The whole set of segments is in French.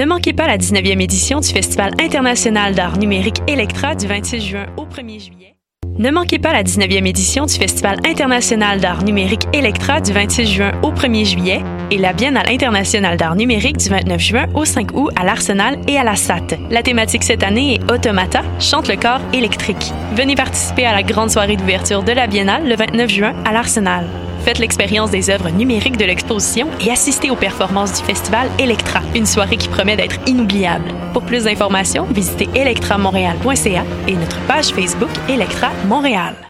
Ne manquez pas la 19e édition du Festival international d'art numérique Electra du 26 juin au 1er juillet. Ne manquez pas la 19e édition du Festival international d'art numérique Electra du 26 juin au 1er juillet et la Biennale internationale d'art numérique du 29 juin au 5 août à l'Arsenal et à la SAT. La thématique cette année est Automata, chante le corps électrique. Venez participer à la grande soirée d'ouverture de la Biennale le 29 juin à l'Arsenal. Faites l'expérience des œuvres numériques de l'exposition et assistez aux performances du festival Electra, une soirée qui promet d'être inoubliable. Pour plus d'informations, visitez electramontréal.ca et notre page Facebook Electra Montréal.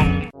Bye.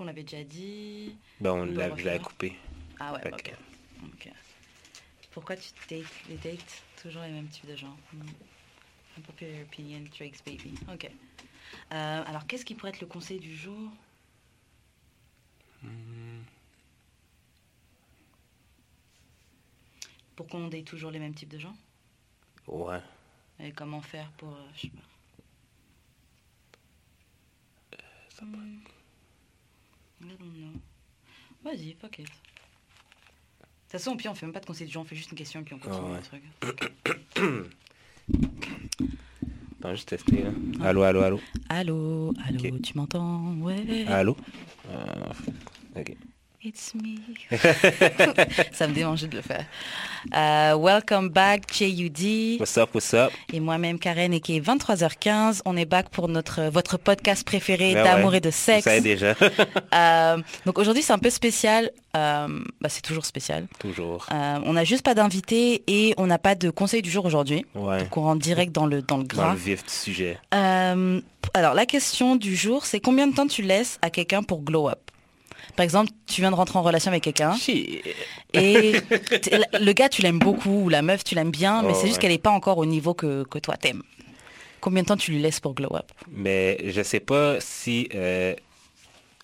On l'avait déjà dit. Ben, on l'a, je là. coupé. Ah ouais, ok. Ok. Pourquoi tu dates les dates toujours les mêmes types de gens? Hmm. Unpopular opinion, Drake's baby. Ok. Euh, alors, qu'est-ce qui pourrait être le conseil du jour? Pour qu'on date toujours les mêmes types de gens? Ouais. Et comment faire pour. euh, je sais pas. Hmm. I don't know. Vas-y, fuck it. De toute façon, puis on fait même pas de conseil du jour, on fait juste une question et puis on continue ouais. le truc. Attends, juste tester, là. Allô, allô, allô. Allô, allô, Ok. tu m'entends? Ouais. Allô? Euh, ok. It's me. Ça me démangeait de le faire. Euh, welcome back, JUD. What's up, what's up? Et moi-même, Karen, et qui est 23h15. On est back pour notre, votre podcast préféré Ben d'amour ouais. et de sexe. savez déjà. Euh, donc aujourd'hui, c'est un peu spécial. Euh, bah, c'est toujours spécial. Toujours. On n'a juste pas d'invité et on n'a pas de conseil du jour aujourd'hui. Ouais. Donc on rentre direct dans le, dans le Dans gras. le vif du sujet. Alors la question du jour, c'est combien de temps tu laisses à quelqu'un pour glow up? Par exemple, tu viens de rentrer en relation avec quelqu'un et le gars tu l'aimes beaucoup ou la meuf tu l'aimes bien, mais Oh, c'est juste ouais. qu'elle n'est pas encore au niveau que, que toi t'aimes. Combien de temps tu lui laisses pour glow up? Mais je sais pas si euh,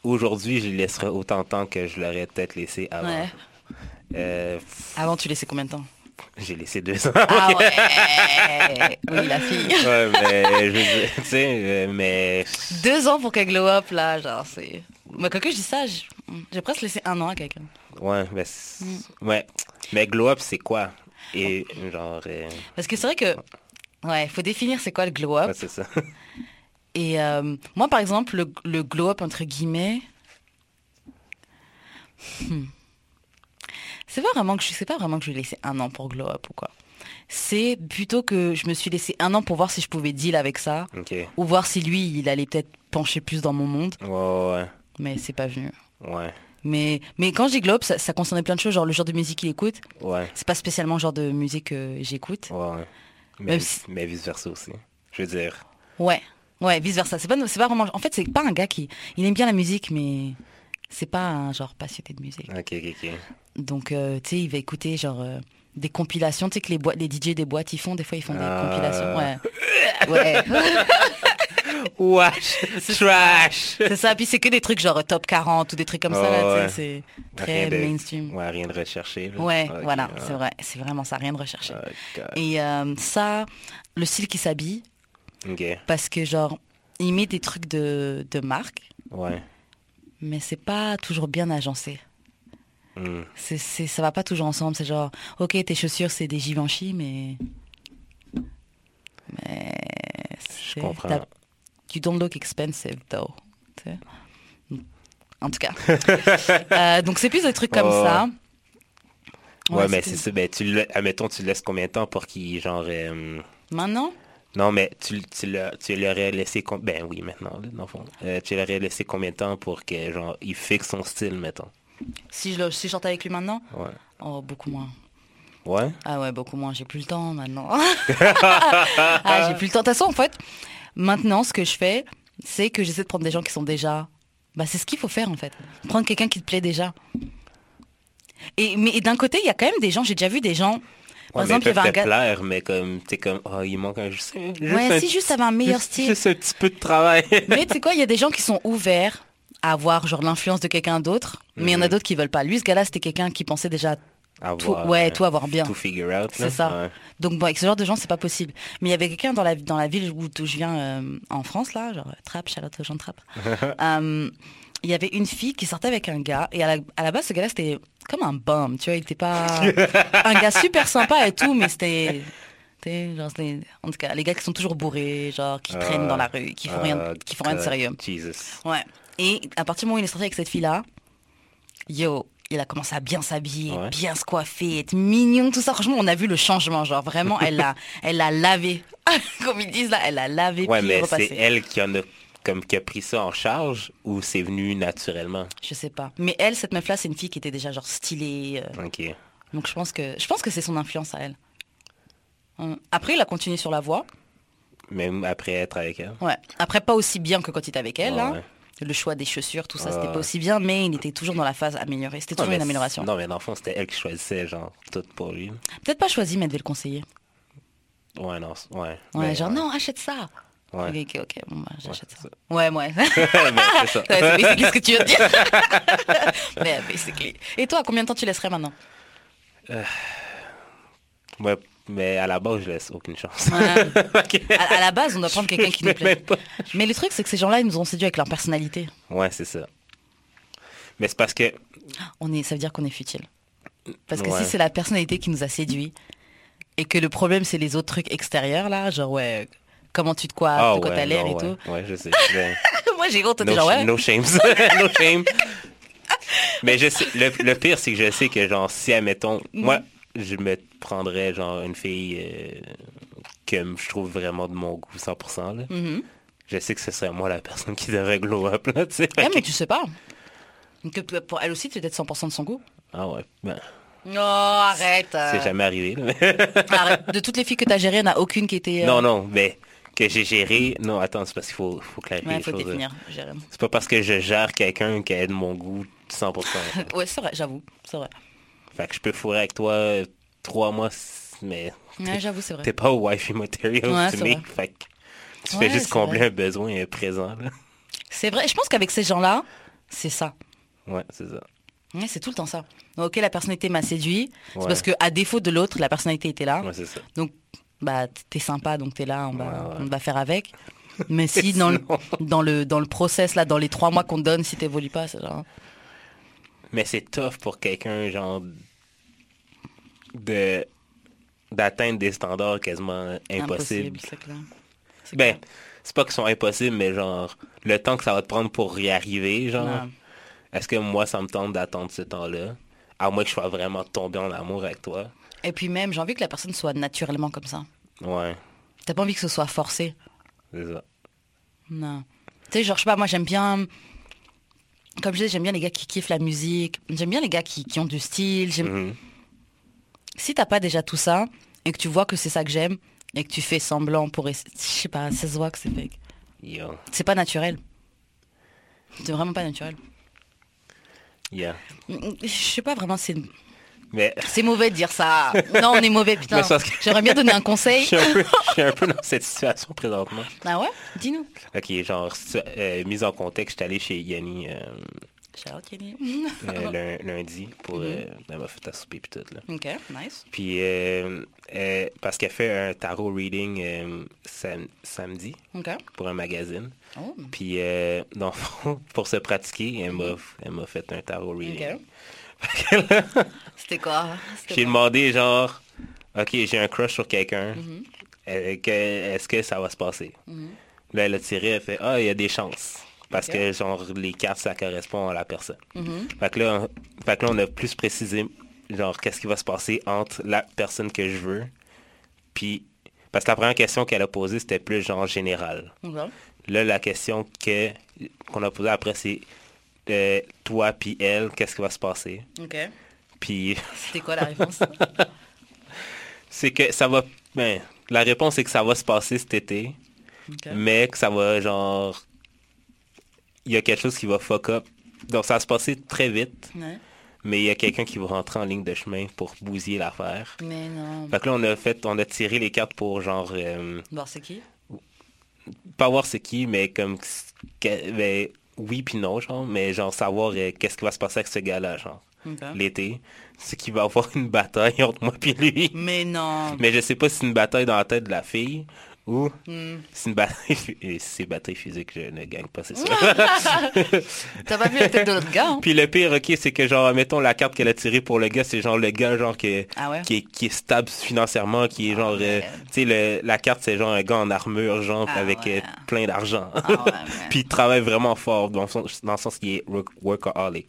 aujourd'hui je lui laisserai autant de temps que je l'aurais peut-être laissé avant. Ouais. Euh, Avant tu laissais combien de temps? J'ai laissé deux ans. Ah ouais Oui la fille. Ouais, mais je euh, mais Deux ans pour qu'elle glow up là, genre c'est. Moi quand que je dis ça, j'ai presque laissé un an à quelqu'un. ouais, mais Mm. ouais. Mais glow up c'est quoi? Et genre, euh, Parce que c'est vrai que ouais, faut définir c'est quoi le glow up. ouais, c'est ça. Et euh, moi, par exemple, le, le glow-up, entre guillemets, hmm. c'est pas vraiment que je sais pas vraiment que je lui ai laissé un an pour glow-up ou quoi. C'est plutôt que je me suis laissé un an pour voir si je pouvais deal avec ça ou voir si lui, il allait peut-être pencher plus dans mon monde, Ouais, ouais, mais c'est pas venu. ouais, Mais, mais quand je dis glow-up, ça, ça concernait plein de choses, genre le genre de musique qu'il écoute. ouais, C'est pas spécialement le genre de musique que j'écoute. ouais. Mais, Même si- mais vice versa aussi. Je veux dire, Ouais, ouais, vice versa. C'est pas, pas vraiment. En fait, c'est pas un gars qui, il aime bien la musique, mais c'est pas un genre passionné de musique. ok, ok, ok. Donc, euh, tu sais, il va écouter genre euh, des compilations, tu sais que les boîtes, les DJ des boîtes, ils font des fois, ils font des Ah. compilations. Ouais, ouais. Wesh, trash. c'est ça. Puis c'est que des trucs genre top 40 ou des trucs comme ça là. Ouais. C'est très de- mainstream. Ouais, rien de recherché. là. Ouais, voilà, ouais. c'est vrai, c'est vraiment ça, rien de recherché. Et euh, ça, le style qui s'habille, parce que genre, il met des trucs de, de marque, ouais. mais c'est pas toujours bien agencé. Hmm. C'est, c'est, ça va pas toujours ensemble. C'est genre, ok, tes chaussures, c'est des Givenchy, mais. Mais. Je comprends. You don't look expensive, though. En tout cas. Euh, donc, c'est plus des trucs comme Oh, ça. Ouais, Ouais, mais c'est ça. Ben, tu le, admettons, tu le laisses combien de temps pour qu'il, genre... euh, Maintenant? Non, mais tu, tu, l'aurais laissé... Ben oui, maintenant, dans le fond. Euh, tu l'aurais laissé combien de temps pour que, genre, il fixe son style, mettons? Si je, si je avec lui maintenant? Ouais. Oh, beaucoup moins. Ouais? Ah ouais, beaucoup moins. J'ai plus le temps maintenant. ah, j'ai plus le temps. De toute façon, en fait, maintenant, ce que je fais, c'est que j'essaie de prendre des gens qui sont déjà. Bah, c'est ce qu'il faut faire, en fait. Prendre quelqu'un qui te plaît déjà. Et, mais d'un côté, il y a quand même des gens, j'ai déjà vu des gens. Par Ouais, exemple, il y avait un gars. plaire, mais comme, t'es comme, oh, il manque un... Juste, juste Ouais, un si juste avait un meilleur juste- style. Juste un petit peu de travail. Mais tu sais quoi, il y a des gens qui sont ouverts à avoir genre l'influence de quelqu'un d'autre, mais il y en a Mhm. d'autres qui veulent pas. Lui, ce gars-là, c'était quelqu'un qui pensait déjà Avoir, ouais, euh, tout avoir bien. Tout figure out. C'est ça. Ouais. Donc bon, avec ce genre de gens, c'est pas possible. Mais il y avait quelqu'un dans la, dans la ville où, je viens euh, en France, là, genre Trappe, Charlotte aux gens de Trappe. Euh, il y avait une fille qui sortait avec un gars, et à la, à la base, ce gars-là, c'était comme un bum, tu vois, il était pas... un gars super sympa et tout, mais c'était... Genre, en tout cas, les gars qui sont toujours bourrés, genre qui Ah, traînent dans la rue, qui font rien, Ah, qui font rien de sérieux. Jesus. Ouais. Et à partir du moment où il est sorti avec cette fille-là, yo, il a commencé à bien s'habiller, Ouais. bien se coiffer, être mignon, tout ça. Franchement, on a vu le changement. Genre, vraiment, elle l'a elle l'a lavé. Comme ils disent là, elle l'a lavé, Ouais, mais c'est elle qui en a comme qui a pris ça en charge ou c'est venu naturellement? Je sais pas. Mais elle, cette meuf-là, c'est une fille qui était déjà genre stylée. euh, Ok. donc je pense que je pense que c'est son influence à elle. Hum. Après, il a continué sur la voie. Même après être avec elle? Ouais. Après, pas aussi bien que quand il était avec elle. Ouais, hein. ouais. Le choix des chaussures, tout ça, c'était pas aussi bien, mais il était toujours dans la phase améliorée. C'était toujours une amélioration. Non, mais dans le fond, c'était elle qui choisissait, genre, tout pour lui. Peut-être pas choisi, mais elle devait le conseiller. Ouais, non, ouais. Ouais, genre non, achète ça. Ouais. Ok, ok, bon bah j'achète ça. Ouais, ouais. c'est ça. c'est basically ce que tu veux dire. Mais basically. Et toi, combien de temps tu laisserais maintenant? Ouais, mais à la base, je laisse aucune chance. Ouais. À, à la base, on doit prendre quelqu'un qui nous plaît. Mais le truc, c'est que ces gens-là, ils nous ont séduits avec leur personnalité. Ouais, c'est ça. Mais c'est parce que, On est, ça veut dire qu'on est futile. Parce que Ouais. si c'est la personnalité qui nous a séduits et que le problème, c'est les autres trucs extérieurs, là, genre, ouais, comment tu te coiffes, ah de quoi ouais, t'as l'air et tout. Ouais, je sais. Mais- Moi, j'ai honte, No, genre, ouais. no shame. no shame. Mais je sais, le, le pire, c'est que je sais que, genre, si, admettons, moi, je me prendrais, genre, une fille euh, que je trouve vraiment de mon goût 100%, là. Mhm. Je sais que ce serait moi la personne qui devrait glow up, là. Ouais, mais tu sais pas. Que pour elle aussi, tu es peut-être 100% de son goût. Ah ouais, ben, Non, arrête. euh. c'est jamais arrivé. Arrête. De toutes les filles que tu as gérées, il n'y en a aucune qui était... euh, Non, non, mais que j'ai géré... Non, attends, c'est parce qu'il faut, faut clarifier Ouais, les faut choses. définir. C'est pas parce que je gère quelqu'un qui est de mon goût 100%. Ouais, c'est vrai, j'avoue. C'est vrai. Fait que je peux fourrer avec toi euh, trois mois, mais Ouais, j'avoue, c'est vrai. t'es pas wifey material Ouais, to me. Fait que tu Ouais, fais juste combler vrai. un besoin euh, présent. C'est vrai. Je pense qu'avec ces gens-là, c'est ça. Ouais, c'est ça. Ouais, c'est tout le temps ça. Ok, la personnalité m'a séduit. C'est parce que à défaut de l'autre, la personnalité était là. Ouais, c'est ça. Donc, bah, t'es sympa, donc t'es là, on va, on va faire avec. Mais si dans le, dans le dans le process là, dans les trois mois qu'on te donne, si t'évolues pas, c'est genre. Mais c'est tough pour quelqu'un, genre, de d'atteindre des standards quasiment impossibles. clair. C'est Ben, c'est pas qu'ils sont impossibles, mais genre, le temps que ça va te prendre pour y arriver, genre, est-ce que moi, ça me tente d'attendre ce temps-là? À moins que je sois vraiment tombé en amour avec toi. Et puis même, j'ai envie que la personne soit naturellement comme ça. Ouais, T'as pas envie que ce soit forcé. c'est ça. Non. Tu sais, genre, je sais pas, moi j'aime bien. Comme je disais, j'aime bien les gars qui kiffent la musique. J'aime bien les gars qui, qui ont du style. J'aime- Mhm. Si t'as pas déjà tout ça, et que tu vois que c'est ça que j'aime, et que tu fais semblant pour. Je sais pas, ça se voit que c'est fake. C'est pas naturel. C'est vraiment pas naturel. yeah. Je sais pas vraiment, c'est Mais c'est mauvais de dire ça. Non, on est mauvais, putain. Que- J'aimerais bien donner un je conseil. suis, un peu, je suis un peu dans cette situation présentement. Ah ouais? Dis-nous. Ok, genre, euh, mise en contexte, j'étais allé chez Yanni euh, Shout, Kenny. euh, lun- lundi pour... euh, elle m'a fait à souper puis tout, là. Ok, nice. Puis, euh, euh, parce qu'elle fait un tarot reading euh, sam- samedi pour un magazine. Oh. Puis, euh, dans le fond, pour se pratiquer, elle m'a elle m'a fait un tarot reading. Ok. C'était quoi? J'ai demandé, genre, OK, j'ai un crush sur quelqu'un. Que- Est-ce que ça va se passer? Là, elle a tiré, elle fait, ah, il y a des chances. Parce que, genre, les cartes, ça correspond à la personne. Mhm. Fait que là, on, fait que là, on a plus précisé, genre, qu'est-ce qui va se passer entre la personne que je veux, puis, parce que la première question qu'elle a posée, c'était plus genre général. Là, la question que qu'on a posée après, c'est euh, toi puis elle, qu'est-ce qui va se passer? Ok. Puis C'était quoi la réponse? C'est que ça va... Ben, la réponse est que ça va se passer cet été, mais que ça va genre... Il y a quelque chose qui va fuck up. Donc ça va se passer très vite, Ouais. mais il y a quelqu'un qui va rentrer en ligne de chemin pour bousiller l'affaire. Mais non. Fait que là, on a fait, on a tiré les cartes pour genre... euh, Voir c'est qui? pas voir c'est qui, mais comme... que- ben, oui puis non, genre, mais genre savoir euh, qu'est-ce qui va se passer avec ce gars-là, genre, l'été. C'est qu'il va avoir une bataille entre moi puis lui. Mais non. Mais je sais pas si c'est une bataille dans la tête de la fille ou Hmm. c'est c'est bataille physique, je ne gagne pas, c'est sûr. T'as pas vu la tête de l'autre gars hein? Puis le pire, ok, c'est que genre, mettons la carte qu'elle a tirée pour le gars, c'est genre le gars genre qui, Ah ouais? qui, est, qui est stable financièrement, qui est genre, euh, ouais. tu sais, la carte c'est genre un gars en armure, genre, Ah avec ouais. euh, plein d'argent. Ah. Puis il travaille vraiment fort dans, son- dans le sens qu'il est work- workaholic.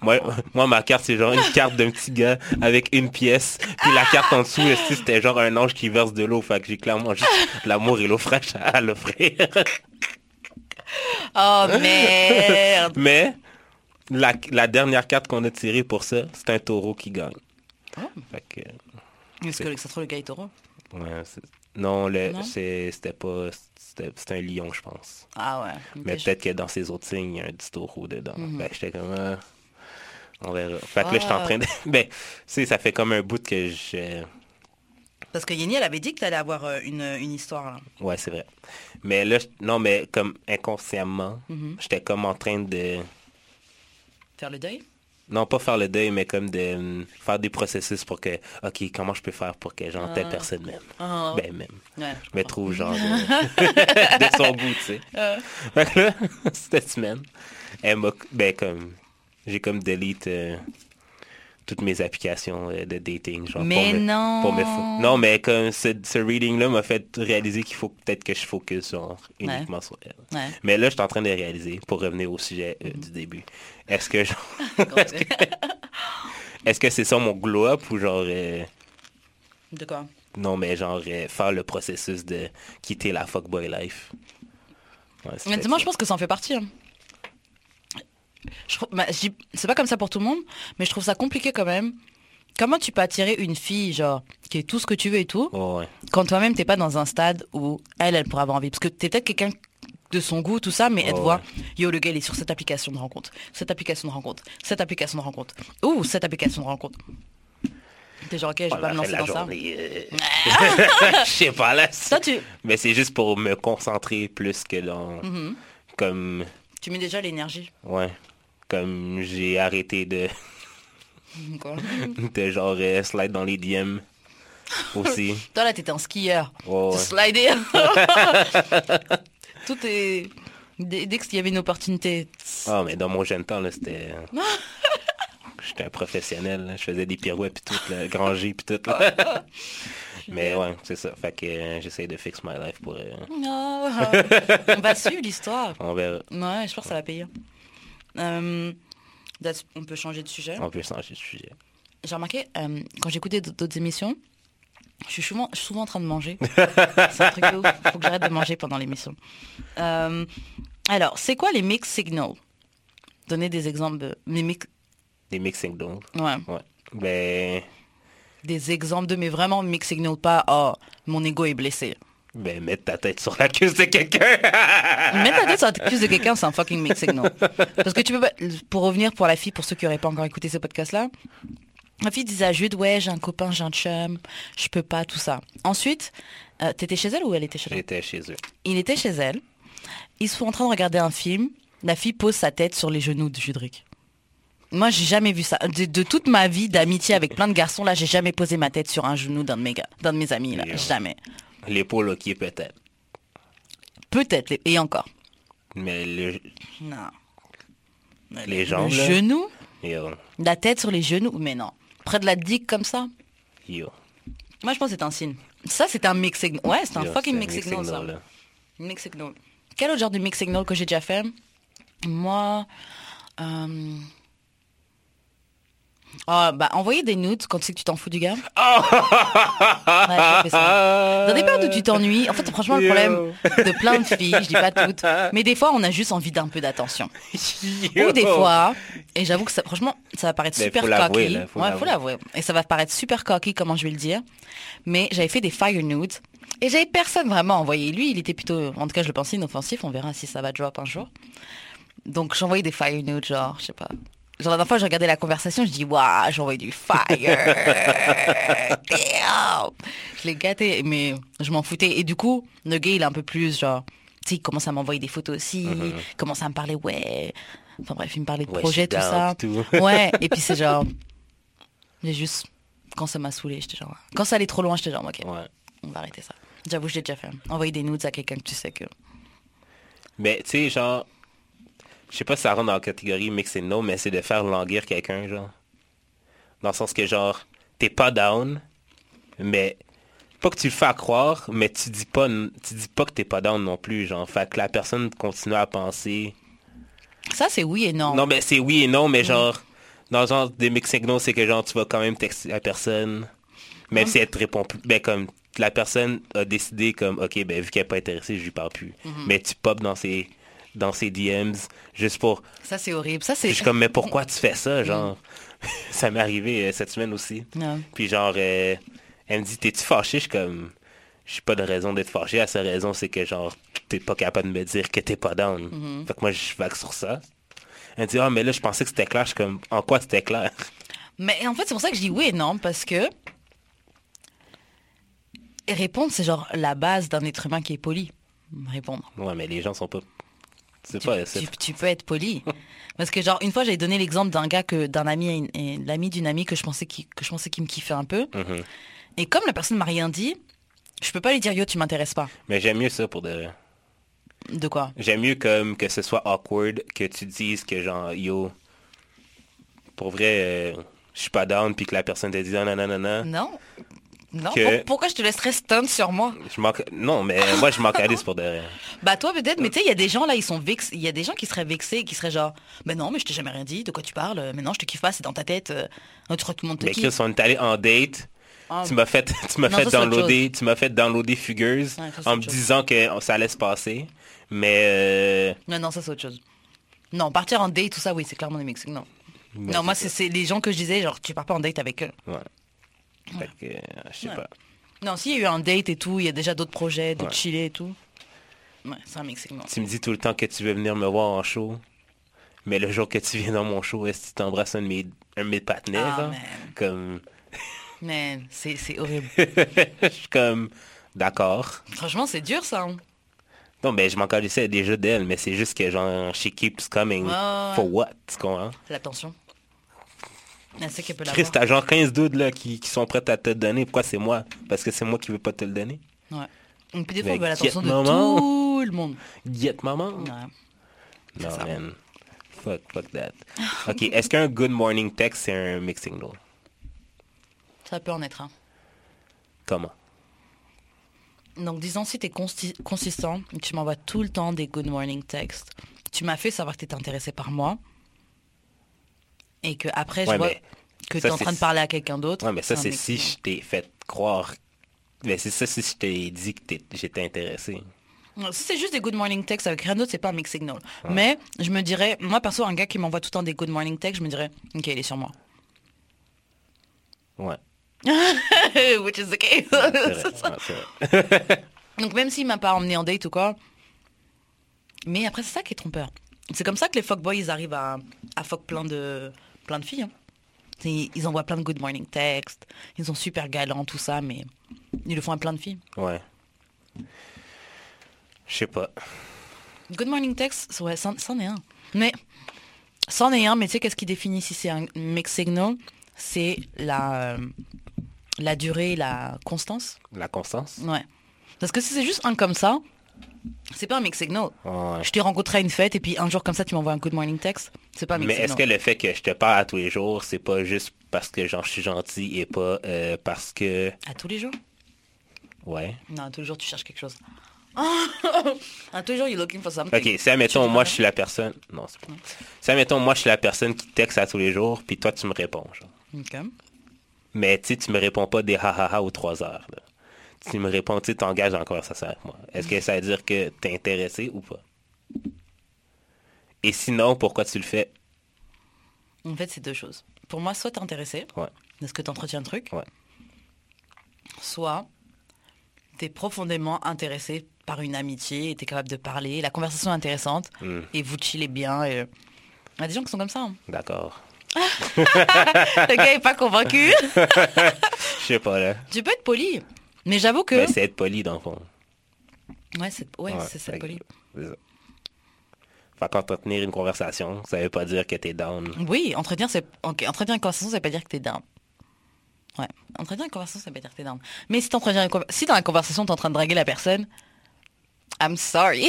Moi, Ah moi, ma carte, c'est genre une carte d'un petit gars avec une pièce. Puis la carte en dessous, c'était genre un ange qui verse de l'eau? Fait que j'ai clairement juste l'amour et l'eau fraîche à l'offrir. Oh merde Mais la, la dernière carte qu'on a tirée pour ça, c'est un taureau qui gagne. Oh. Fait que, Est-ce que ça trouve le gars est taureau? Ouais, c'est- non, le- Non? c'est- c'était pas... C'était c'était un lion, je pense. Ah ouais. Mais peut-être que dans ces autres signes, il y a un petit taureau dedans. Ben, j'étais comme... ah, on verra. Fait que là, j'étais en Ah. train de... Ben, tu sais, ça fait comme un bout que je... Parce que Yenny, elle avait dit que t'allais avoir euh, une, une histoire là. Ouais, c'est vrai. Mais là, non, mais comme inconsciemment, Mhm. j'étais comme en train de... Faire le deuil? Non, pas faire le deuil, mais comme de hum, faire des processus pour que... OK, comment je peux faire pour que, genre, telle Ah. personne m'aime? Ah. Ben, même. Ouais. Je me trouve, genre, de, de son goût, tu sais. Euh. Là, cette semaine, elle m'a... Ben, comme... J'ai comme delete euh, toutes mes applications euh, de dating. Genre, Mais pour me- non. pour me Non, mais comme ce, ce reading-là m'a fait réaliser qu'il faut peut-être que je focus genre, uniquement sur elle. Ouais. Mais là, je suis en train de réaliser, pour revenir au sujet euh, du début. Est-ce que genre, est-ce que c'est ça mon glow-up ou genre... euh, De quoi? Non, mais genre euh, faire le processus de quitter la fuckboy life. Ouais, Mais peut-être moi, ça. je pense que ça en fait partie. hein. Bah, c'est pas comme ça pour tout le monde, mais je trouve ça compliqué quand même. Comment tu peux attirer une fille, genre, qui est tout ce que tu veux et tout, ouais. quand toi-même t'es pas dans un stade où elle, elle pourrait avoir envie? Parce que t'es peut-être quelqu'un de son goût, tout ça, mais elle te Ouais, voit, ouais. yo, le gars, il est sur cette application de rencontre, cette application de rencontre, cette application de rencontre, ou cette application de rencontre. T'es genre, ok, je vais On pas me lancer la dans ça. journée, euh, Je sais pas, là. Toi, tu, Mais c'est juste pour me concentrer plus que dans... Mhm. Comme... tu mets déjà l'énergie. Ouais. Comme j'ai arrêté de, de genre euh, slide dans les DM aussi. Toi, là, t'étais un skieur. Ouais. slidais. Tout est... Dès, dès qu'il y avait une opportunité. Ah, mais dans mon jeune temps, là, c'était... J'étais un professionnel, là. je faisais des pirouettes puis tout, là, grand puis tout. là. mais ouais, c'est ça. Fait que euh, j'essaie de fix my life pour... euh, Ah, on va suivre l'histoire. on verra. Ouais, je pense que ça va payer. Euh, on peut changer de sujet. On peut changer de sujet. J'ai remarqué, euh, quand j'écoutais d'autres émissions, je suis souvent, je suis souvent en train de manger. C'est un truc de ouf. Faut que j'arrête de manger pendant l'émission. Euh, alors, c'est quoi les mix signals? Donnez des exemples de... Les mix... Des mixing donc. Ouais. Ouais. Ben... Des exemples de, mais vraiment mix signal, pas « Oh, mon ego est blessé ». Ben, mettre ta tête sur la cuisse de quelqu'un. Mettre la tête sur la cuisse de quelqu'un, c'est un fucking mix signal. Parce que tu peux pas... Pour revenir pour la fille, pour ceux qui n'auraient pas encore écouté ce podcast-là, la fille disait à Jude, ouais, j'ai un copain, j'ai un chum, je peux pas, tout ça. Ensuite, euh, t'étais chez elle ou elle était chez elle J'étais chez eux. Il était chez elle. Ils sont en train de regarder un film. La fille pose sa tête sur les genoux de Judric. Moi, j'ai jamais vu ça. De, de toute ma vie d'amitié avec plein de garçons, là, j'ai jamais posé ma tête sur un genou d'un de mes gars, d'un de mes amis, là. Jamais. L'épaule, ok, peut-être. Peut-être, les- et encore. Mais le... Non. Les jambes, Le là. genou? Yo, La tête sur les genoux? Mais non. Près de la digue comme ça? Yo. Moi, je pense que c'est un signe. Ça, c'est un mix signal. Ouais, c'est un Yo, fucking mix signal, ça. là. Mix signal. Quel autre genre de mix signal que j'ai déjà fait? Moi, euh, Ah, bah, envoyer des nudes quand tu sais que tu t'en fous du gars. Ouais, ça. Dans des périodes où tu t'ennuies, en fait, franchement, le problème de plein de filles, je dis pas toutes, mais des fois, on a juste envie d'un peu d'attention. Ou des fois, et j'avoue que ça, franchement, ça va paraître Mais super cocky. là, faut ouais, faut l'avouer. Et ça va paraître super cocky, comment je vais le dire. Mais j'avais fait des fire nudes. Et j'avais personne vraiment envoyé. Lui, il était plutôt, en tout cas, je le pensais inoffensif. On verra si ça va drop un jour. Donc, j'envoyais des fire nudes, genre, je sais pas. Genre, la dernière fois, j'ai regardé la conversation, je dis, waouh, j'envoie du fire. Damn. Je l'ai gâté, mais je m'en foutais. Et du coup, le gars, il est un peu plus, genre, tu sais, il commence à m'envoyer des photos aussi, il commence à me parler, ouais. Enfin bref, il me parlait de Ouais, projet, je tout ça. tout. Ouais, et puis c'est genre, j'ai juste, quand ça m'a saoulé, j'étais genre, quand ça allait trop loin, j'étais genre, ok, Ouais. on va arrêter ça. J'avoue, je l'ai déjà fait. Envoyer des nudes à quelqu'un que tu sais que. Mais tu sais, genre, je sais pas si ça rentre dans la catégorie mix et no, mais c'est de faire languir quelqu'un, genre. Dans le sens que, genre, t'es pas down, mais pas que tu le fais à croire, mais tu dis pas, tu dis pas que t'es pas down non plus, genre. Fait que la personne continue à penser. Ça, c'est oui et non. Non, mais c'est oui et non, mais genre, dans le genre des mix et no, c'est que, genre, tu vas quand même texter la personne, même si elle te répond plus. Ben, comme, la personne a décidé, comme, ok, ben, vu qu'elle est pas intéressée, je lui parle plus. Mais tu pop dans ses, dans ses DMs, juste pour. Ça, c'est horrible. Ça, c'est. je suis comme, mais pourquoi tu fais ça, genre? ça m'est arrivé euh, cette semaine aussi. Non. Puis genre, euh, elle me dit, t'es-tu fâché? Je suis comme, j'ai pas de raison d'être fâché. La seule raison, c'est que genre, t'es pas capable de me dire que t'es pas down. Mm-hmm. Fait que moi, je vague sur ça. Elle me dit, ah, mais là, je pensais que c'était clair. Je suis comme, en quoi c'était clair? Mais en fait, c'est pour ça que je dis oui et non, parce que. Répondre, c'est genre la base d'un être humain qui est poli. Répondre. Ouais, mais les gens sont pas... Tu, pas... c'est- tu- tu peux être poli. Parce que genre, une fois, j'avais donné l'exemple d'un gars que, d'un ami, et l'ami d'une amie que je pensais qu'il, que je pensais qu'il me kiffait un peu. Mhm. Et comme la personne m'a rien dit, je peux pas lui dire yo, tu m'intéresses pas. Mais j'aime mieux ça pour de... De quoi? J'aime mieux comme que ce soit awkward que tu dises que genre yo pour vrai euh, je suis pas down puis que la personne te dise ah, non non non non. Non. Non. Que- pourquoi je te laisserais stun sur moi? Je non mais moi je m'en calisse pour de Bah toi peut-être, mais tu sais, il y a des gens là, ils sont vexés. Il y a des gens qui seraient vexés, qui seraient genre, mais non, mais je t'ai jamais rien dit. De quoi tu parles Mais non, je te kiffe pas, c'est dans ta tête. euh, tu crois que tout le monde te mais kiffe. Chris on est allé en date Ah. tu m'as fait tu m'as fait downloader tu m'as fait downloader Figures en me disant que ça allait se passer mais euh, Non, non, ça c'est autre chose. Non, partir en date, tout ça, oui, c'est clairement des mix. Non. mais non, moi, c'est les gens que je disais, genre, tu pars pas en date avec eux. ouais. Fait que, euh, je sais Ouais. pas. Non, s'il y a eu un date et tout, il y a déjà d'autres projets, de Ouais. chiller et tout. Ouais, c'est un mix. Tu me dis tout le temps que tu veux venir me voir en show. Mais le jour que tu viens dans mon show, est-ce que tu t'embrasses un de mes, un de mes partenaires? Ah, man. Comme, Mais c'est c'est horrible. je suis comme, d'accord. Franchement, c'est dur ça. hein. Non, mais je m'en calissais déjà d'elle, mais c'est juste que genre, she keeps coming. Ouais, ouais, For what? Tu comprends? C'est peut Chris, l'avoir. t'as genre 15 dudes là qui, qui sont prêts à te le donner. Pourquoi c'est moi? Parce que c'est moi qui veux pas te le donner. Ouais. Puis des fois, on veut l'attention de maman. tout le monde. Get maman? Ouais. Non, ça. man. Fuck, fuck that. Ok, est-ce qu'un good morning text, c'est un mixing signal? Ça peut en être un. Comment? Donc, disons, si tu es consistant, tu m'envoies tout le temps des good morning texts, tu m'as fait savoir que tu étais intéressé par moi, et que après je Ouais, vois que tu es en train de parler à quelqu'un d'autre. Ouais, mais ça, c'est si je t'ai fait croire. Mais c'est ça si je t'ai dit que j'étais intéressé. Si c'est juste des good morning texts avec rien d'autre, c'est pas un mix signal. Mais je me dirais, moi perso, un gars qui m'envoie tout le temps des good morning texts, je me dirais, ok, il est sur moi. Ouais. Which is the case. Ouais. Donc même s'il m'a pas emmené en date ou quoi. Mais après, c'est ça qui est trompeur. C'est comme ça que les fuckboys, ils arrivent à, à fuck plein de, plein de filles. hein. Ils, envoient plein de good morning texts. Ils sont super galants, tout ça, mais ils le font à plein de filles. Ouais. Je sais pas. Good morning text, ouais, c'en est un. Mais, c'en est un, mais tu sais qu'est-ce qui définit si c'est un mix signal? C'est la, euh, la durée, la constance. La constance? Ouais. Parce que si c'est juste un comme ça, c'est pas un mix signal. Ouais. Je t'ai rencontré à une fête et puis un jour comme ça tu m'envoies un good morning text. C'est pas un mix Mais est-ce que le fait que je te parle à tous les jours, c'est pas juste parce que genre je suis gentil et pas euh, parce que... À tous les jours? Ouais. Non, à tous les jours tu cherches quelque chose. à tous les jours you're looking for something. Ok, si admettons, moi je suis la personne... Non, c'est pas... Si admettons, moi je suis la personne qui texte à tous les jours, puis toi tu me réponds, genre. Ok. Mais tu sais, tu me réponds pas des ha ha ha aux trois heures. là. Tu me réponds, tu t'engages en conversation avec moi. Est-ce que ça veut dire que t'es intéressé ou pas? Et sinon, pourquoi tu le fais? En fait, c'est deux choses. Pour moi, soit t'es intéressé, Ouais. est-ce que t'entretiens le truc, Ouais. soit t'es profondément intéressé par une amitié et t'es capable de parler, la conversation est intéressante Hmm, et vous chillez bien. Et... Il y a des gens qui sont comme ça. hein. D'accord. Le gars est pas convaincu. Je sais pas, là. tu peux être poli, mais j'avoue que... Mais c'est être poli, dans le fond. Ouais, c'est ouais, Ouais, c'est ça, poli. ça. Fait qu'entretenir une conversation, ça veut pas dire que t'es down. Oui, entretien, c'est... Ok, entretien une conversation, ça veut pas dire que t'es down. Ouais, entretien une conversation, ça veut pas dire que t'es down. Mais si, une si dans la conversation, t'es en train de draguer la personne, I'm sorry.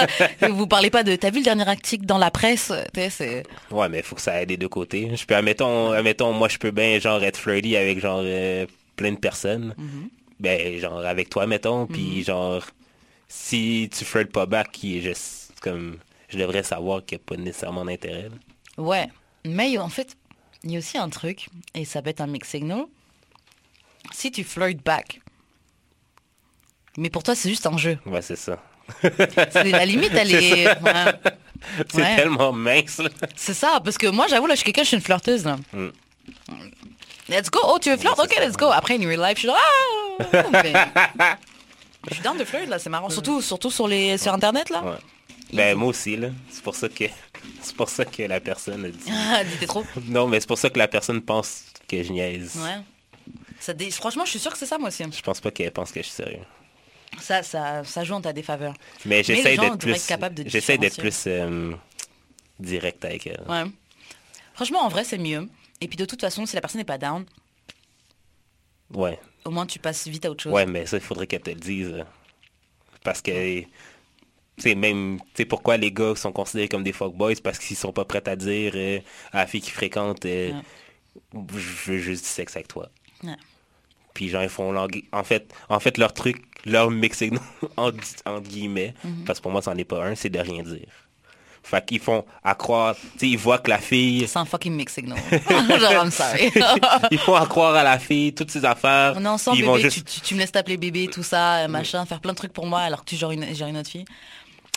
Vous parlez pas de... T'as vu le dernier article dans la presse. Ouais, mais il faut que ça aille des deux côtés. Je peux, admettons, admettons, moi, je peux bien, genre, être flirty avec, genre, euh, plein de personnes. Mhm. Ben, genre, avec toi, mettons, puis, genre, si tu flirtes pas back, qui est juste, comme, je devrais savoir qu'il n'y a pas nécessairement d'intérêt. Ouais, mais en fait, il y a aussi un truc, et ça peut être un mix signal. Si tu flirtes back, mais pour toi, c'est juste un jeu. Ouais, c'est ça. C'est la limite, elle est... ouais. C'est Ouais. tellement mince. C'est ça, parce que moi, j'avoue, là, je suis quelqu'un, je suis une flirteuse, là. Mm. Let's go. Oh, tu veux flirt? Ok, let's go. Après, in real life, je suis là, ah! Mais- Je suis down de flirt, là, c'est marrant. Surtout, surtout sur, les, sur Internet, là. Ouais. Ben, moi aussi, là. C'est pour ça que, c'est pour ça que la personne a dit. Ah, dis, t'es trop. Non, mais c'est pour ça que la personne pense que je niaise. Ouais. Ça dé- Franchement, je suis sûre que c'est ça, moi aussi. Je pense pas qu'elle pense que je suis sérieux. Ça, ça, ça joue en ta défaveur. Mais j'essaie d'être plus. J'essaie d'être plus euh, direct avec elle. Ouais. Franchement, en vrai, c'est mieux. Et puis, de toute façon, si la personne n'est pas down, Ouais. au moins, tu passes vite à autre chose. Ouais, mais ça, il faudrait qu'elle te le dise. Parce que. Sais, même. Tu sais, pourquoi les gars sont considérés comme des fuckboys? Parce qu'ils sont pas prêts à dire euh, à la fille qui fréquente. euh, Je veux juste du sexe avec toi. Ouais. Puis genre, ils font leur- en fait, en fait, leur truc, leur mix entre, entre guillemets, Mhm. parce que pour moi, c'en est pas un, c'est de rien dire. Fait qu'ils font à croire, tu sais, ils voient que la fille, C'est un fucking mix signal. Genre, I'm sorry. ils font à croire à la fille, toutes ces affaires. On est ensemble, bébé, juste, tu, tu- tu me laisses t'appeler bébé, tout ça, euh, machin, faire plein de trucs pour moi alors que tu gères une, gères une autre fille.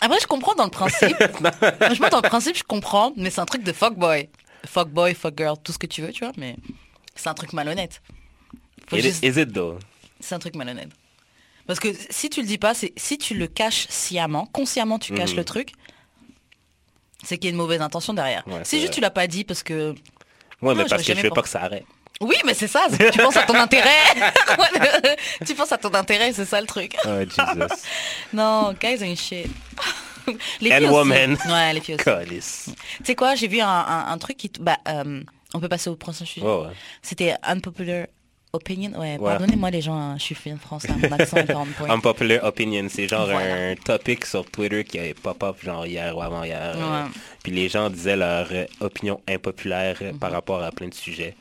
Après, je comprends dans le principe. Franchement, dans le principe, je comprends, mais c'est un truc de fuckboy. Fuckboy, fuckgirl, tout ce que tu veux, tu vois, mais c'est un truc malhonnête. Is juste- it- is it though? C'est un truc malhonnête. Parce que si tu le dis pas, c'est si tu le caches sciemment, consciemment tu caches Mhm. le truc, c'est qu'il y a une mauvaise intention derrière. Ouais, si c'est juste vrai. tu l'as pas dit parce que Ouais, mais parce que je veux pas que ça arrête. oui, mais c'est ça, tu penses à ton intérêt. tu penses à ton intérêt, c'est ça le truc. Oh, Jesus. Non, guys ain't shit. Les And filles aussi. women. Ouais, les filles aussi. Tu sais quoi, j'ai vu un, un- un truc qui... Bah, euh, on peut passer au prochain sujet. Ouais. C'était unpopular opinion. Ouais, pardonnez-moi les gens, hein, je suis France, là, mon accent est on point. Unpopular opinion, c'est genre Voilà. un topic sur Twitter qui avait pop-up genre hier ou avant-hier. euh. Puis les gens disaient leur euh, opinion impopulaire euh, Mhm. par rapport à plein de sujets.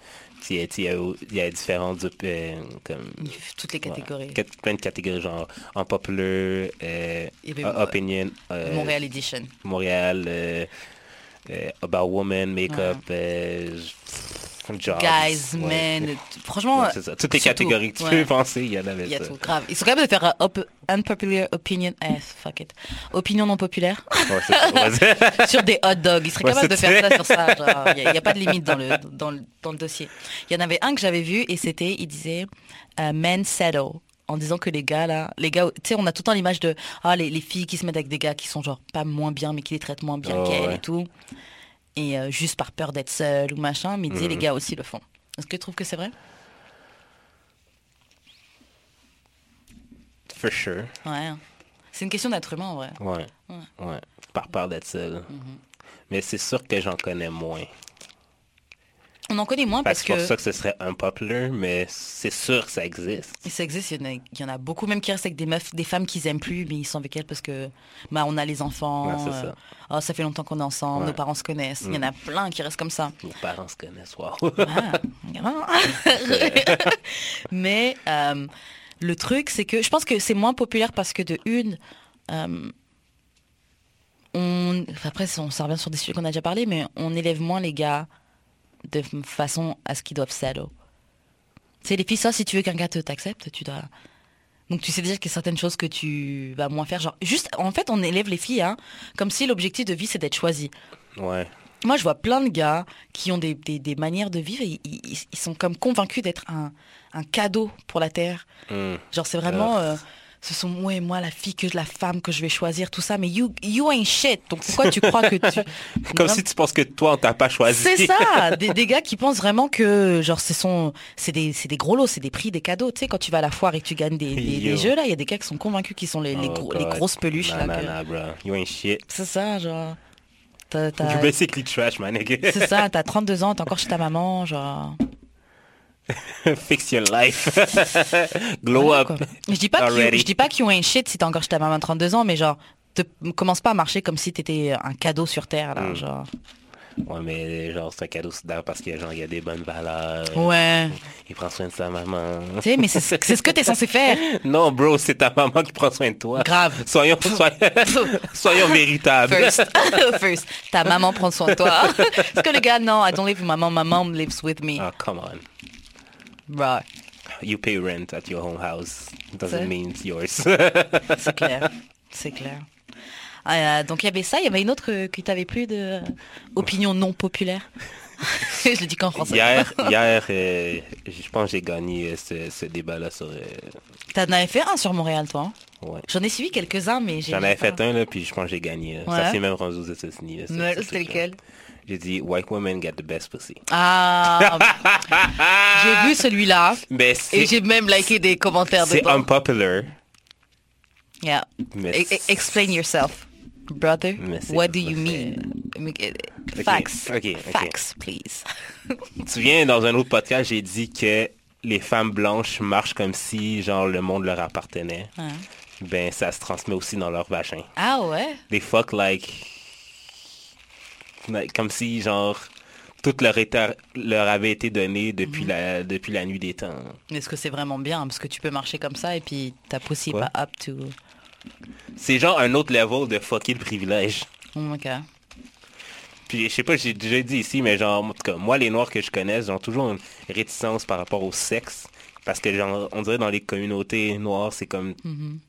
Il y a- il y a, il y a différentes euh, comme, Toutes les catégories. plein de catégories genre unpopular, euh, opinion, euh, Montréal Edition. Montréal, about women, make-up, jobs. Guys, ouais. men. Franchement, Ouais, c'est ça. Toutes les catégories que tu peux penser, il y en avait il y a ça. tout, grave. Ils sont capables de faire un op- unpopular opinion. Eh, fuck it. Opinion non populaire sur des hot dogs. Ils seraient capables de faire ça. sur ça. Il n'y a, pas de limite dans le, dans, le, dans le dossier. Il y en avait un que j'avais vu et c'était, il disait euh, men settle. En disant que les gars là, les gars, tu sais, on a tout le temps l'image de ah les, les filles qui se mettent avec des gars qui sont genre pas moins bien mais qui les traitent moins bien Oh, qu'elles ouais. et tout. Et euh, juste par peur d'être seul ou machin, mais il disait Mhm. les gars aussi le font. Est-ce que tu trouves que c'est vrai? For sure. Ouais. C'est une question d'être humain en vrai. Ouais. Ouais. Ouais. Par peur d'être seul. Mhm. Mais c'est sûr que j'en connais moins. On en connaît moins Parce parce que c'est pour ça que ce serait unpopular, mais c'est sûr que ça existe. Et ça existe, il y, en a, il y en a beaucoup, même qui restent avec des meufs, des femmes qu'ils aiment plus, mais ils sont avec elles parce que bah, on a les enfants. Ouais, c'est euh, ça. oh, ça fait longtemps qu'on est ensemble, Ouais. nos parents se connaissent. Il y en a plein qui restent comme ça. Nos parents se connaissent. Ah, mais euh, le truc, c'est que je pense que c'est moins populaire parce que de une, euh, on, enfin, après on revient sur des sujets qu'on a déjà parlé, mais on élève moins les gars de façon à ce qu'ils doivent settle. Tu sais, les filles, ça, si tu veux qu'un gars te t'accepte, tu dois... Donc tu sais déjà qu'il y a certaines choses que tu vas moins faire. Genre, juste, en fait, on élève les filles, hein, comme si l'objectif de vie, c'est d'être choisi. Ouais. Moi, je vois plein de gars qui ont des, des- des manières de vivre et ils, sont comme convaincus d'être un, un cadeau pour la Terre. Hmm. Genre, c'est vraiment... euh, ce sont moi et moi, la fille, que la femme que je vais choisir, tout ça. Mais you, you ain't shit. Donc pourquoi tu crois que tu... Comme si tu penses que toi, on t'a pas choisi. C'est ça, des, des gars qui pensent vraiment que genre ce sont c'est des, c'est des gros lots, c'est des prix, des cadeaux. Tu sais, quand tu vas à la foire et que tu gagnes des, des- jeux, là, il y a des gars qui sont convaincus qu'ils sont les, les, Oh, gros- les grosses peluches. Nah, là, nah, que- nah, bro. You ain't shit. C'est ça, genre... t'as- You basically trash, nigga. C'est ça, t'as 32 ans, t'es encore chez ta maman, genre... Fix your life. Glow Voilà, up. Je dis pas already. je dis pas you ain't shit si t'es encore chez ta maman à 32 ans, mais genre, te, commence pas à marcher comme si t'étais un cadeau sur Terre, là, Mm. genre... Ouais, mais genre, c'est un cadeau soudain parce que genre, il y a des bonnes valeurs. Ouais. Il prend soin de sa maman. Tu sais, mais c'est ce c'est ce que t'es censé faire. Non, bro, c'est ta maman qui prend soin de toi. Grave. Soyons, soyons, soyons véritables. First, first, ta maman prend soin de toi. Parce que le gars, non, I don't live with my mom, my mom lives with me. Oh, come on. Right. You pay rent at your home house. Doesn't mean it's yours. C'est clair, c'est clair. Euh, donc il y avait ça, il y avait une autre qui t'avait plu de opinion non populaire. je le dis qu'en français. hier, hier euh, je pense que j'ai gagné ce, ce débat-là sur... euh, T'en avais fait un sur Montréal, toi. hein? Ouais. J'en ai suivi quelques-uns, mais j'ai. J'en avais fait un, là, puis je pense que j'ai gagné. là. Ouais. Ça s'est même rendu aux États-Unis. C'était lequel? J'ai dit, white women get the best pussy. Ah, j'ai vu celui-là Mais et c'est j'ai même liké des commentaires c'est dedans. unpopular. Yeah. Mais E- e- explain yourself, brother. C'est What do you mean? Uh, Facts. ok, ok. Facts, please. Tu te souviens, dans un autre podcast, j'ai dit que les femmes blanches marchent comme si, genre, le monde leur appartenait. Ouais. Ben, ça se transmet aussi dans leur vagin. Ah ouais? They fuck like... like, comme si, genre, tout leur, était- leur avait été donné depuis, Mhm. la, depuis la nuit des temps. Est-ce que c'est vraiment bien? Parce que tu peux marcher comme ça et puis ta Quoi? pas up to... C'est genre un autre level de fucker le privilège. Oh, ok. Puis je sais pas, j'ai déjà dit ici, mais genre, en tout cas, moi, les Noirs que je connais, j'ai toujours une réticence par rapport au sexe. Parce que, genre, on dirait dans les communautés noires, c'est comme Mhm.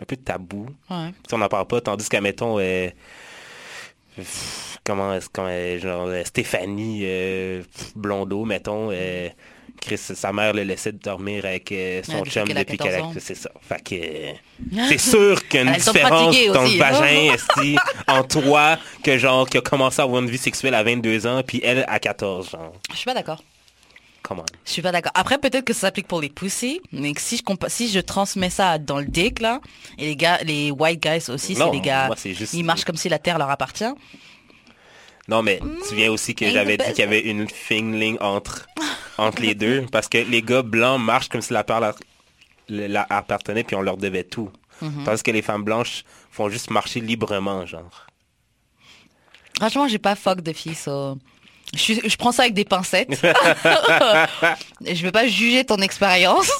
un peu tabou. Ouais. Si on n'en parle pas, tandis qu'à, mettons, euh, pff, comment est, genre, euh, Stéphanie euh, Blondeau, mettons, euh, Chris, sa mère le laissait dormir avec euh, son chum qu'elle a depuis qu'elle 14 ans. a... C'est ça. Fait que... C'est sûr qu'il y a une différence dans le aussi. vagin, esti, en toi, que genre, qui a commencé à avoir une vie sexuelle à 22 ans, puis elle à 14, genre. Je suis pas d'accord. Come on. Je suis pas d'accord. Après, peut-être que ça s'applique pour les pussy, mais que si je, si je transmets ça dans le dick, là, et les gars, les white guys aussi, c'est les gars, ils marchent comme si la terre leur appartient. Non, mais tu souviens aussi que j'avais dit qu'il y avait une fine ligne entre, entre les deux, parce que les gars blancs marchent comme si la terre leur, appartenait, puis on leur devait tout. Mhm. Tandis que les femmes blanches font juste marcher librement, genre. Franchement, j'ai pas fuck de filles, so... je, je prends ça avec des pincettes. Et je vais pas juger ton expérience.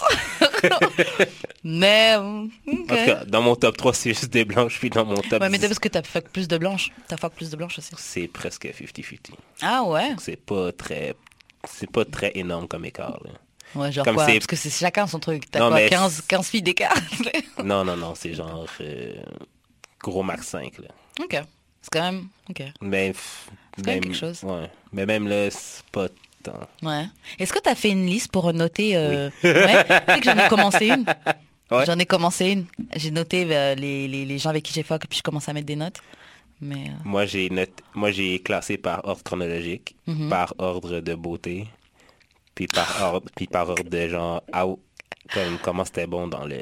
mais, euh, ok. En tout cas, dans mon top 3, c'est juste des blanches, puis dans mon top Ouais, mais 10, c'est parce que t'as fuck plus de blanches. T'as fuck plus de blanches aussi. c'est presque 50-50. Ah ouais? C'est pas très... C'est pas très énorme comme écart, là. Ouais, genre Comme quoi? c'est- Parce que c'est chacun son truc. T'as quoi, mais- 15, 15 filles d'écart? Non, non, non, c'est genre... euh, gros max 5, là. ok. C'est quand même... Ok. Mais... même- quelque chose. Ouais. Mais même là, c'est pas Ouais. Est-ce que t'as fait une liste pour noter... euh, Ouais. Tu sais que j'en ai commencé une. Ouais. J'en ai commencé une. J'ai noté euh, les, les, les gens avec qui j'ai fuck, puis je commence à mettre des notes. Mais... euh, Moi, j'ai moi j'ai classé par ordre chronologique, Mhm. par ordre de beauté, puis par ordre, puis par ordre de genre how- comme, comment c'était bon dans le.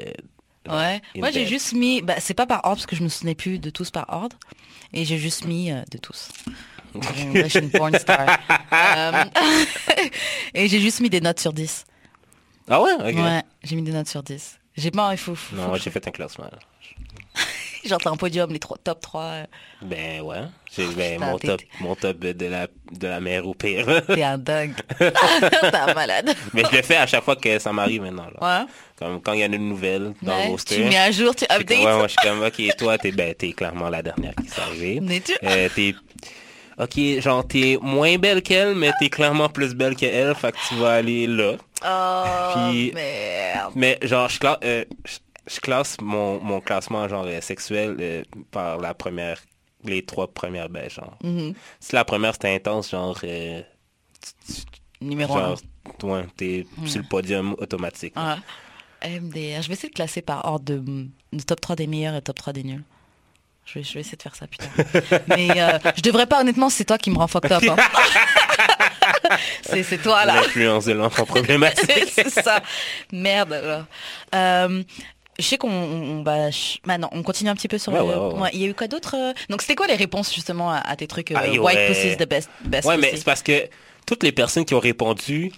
Ouais. in Moi, j'ai juste mis... Bah, c'est pas par ordre, parce que je me souvenais plus de tous par ordre. Et j'ai juste mis euh, de tous. Je suis une porn star. Euh, et j'ai juste mis des notes sur 10. Ah ouais, j'ai mis des notes sur 10. J'ai pas... Il faut... faut- Non, j'ai fait un classement. là. je- Genre, t'as un podium, les trois, top 3. euh, Ben ouais, j'ai ben, Putain, mon top, mon top de la de la mère au pire. T'es un dingue. T'es un malade. Mais je le fais à chaque fois que ça m'arrive maintenant. Là. Ouais. Comme quand il y a une nouvelle dans Ouais, le roster. tu mets à jour, tu updates. ouais, moi je suis comme ok, toi t'es ben t'es clairement la dernière qui s'est arrivée. Mais tu- Euh, ok, genre, t'es moins belle qu'elle, mais t'es clairement plus belle qu'elle, fait que tu vas aller là. Oh, Puis- merde. Mais genre, je, cla- euh, je- je classe mon, mon classement genre euh, sexuel euh, par la première, les trois premières belles, genre. Mhm. Si la première c'était intense, genre, euh, Numéro un. genre, ouais, t'es sur le podium automatique. Ouais. MDR. Je vais essayer de classer par ordre de, de top 3 des meilleurs et top 3 des nuls. Je vais, je vais essayer de faire ça, putain. Mais euh, je devrais pas, honnêtement, c'est toi qui me rend fucked up. hein. c'est, c'est toi, là. L'influence de l'enfant problématique. c'est ça. Merde. alors. Euh, je sais qu'on on va... Maintenant, on continue un petit peu sur Ouais, le... ouais, ouais, il y a eu quoi d'autre euh Donc, c'était quoi les réponses, justement, à, à tes trucs euh, Ah, White pussy is the best, best Ouais, mais c'est parce que toutes les personnes qui ont répondu,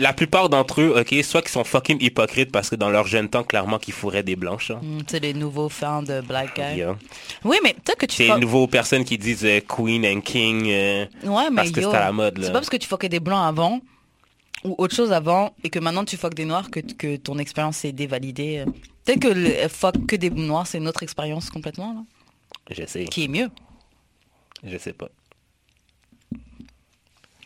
la plupart d'entre eux, ok, soit qu'ils sont fucking hypocrites parce que dans leur jeune temps, clairement, qu'ils fourraient des blanches. hein. Mm, C'est les nouveaux fans de Black Guy. Yeah. Oui, mais peut-être que tu... C'est les nouveaux personnes qui disent euh, Queen and King euh, Ouais, mais parce que c'est à la mode. C'est pas parce que tu fuckais des blancs avant ou autre chose avant et que maintenant tu fuck des noirs que, que ton expérience est dévalidée. Peut-être que le fuck que des noirs, c'est une autre expérience complètement, là, Je sais, qui est mieux. je sais pas.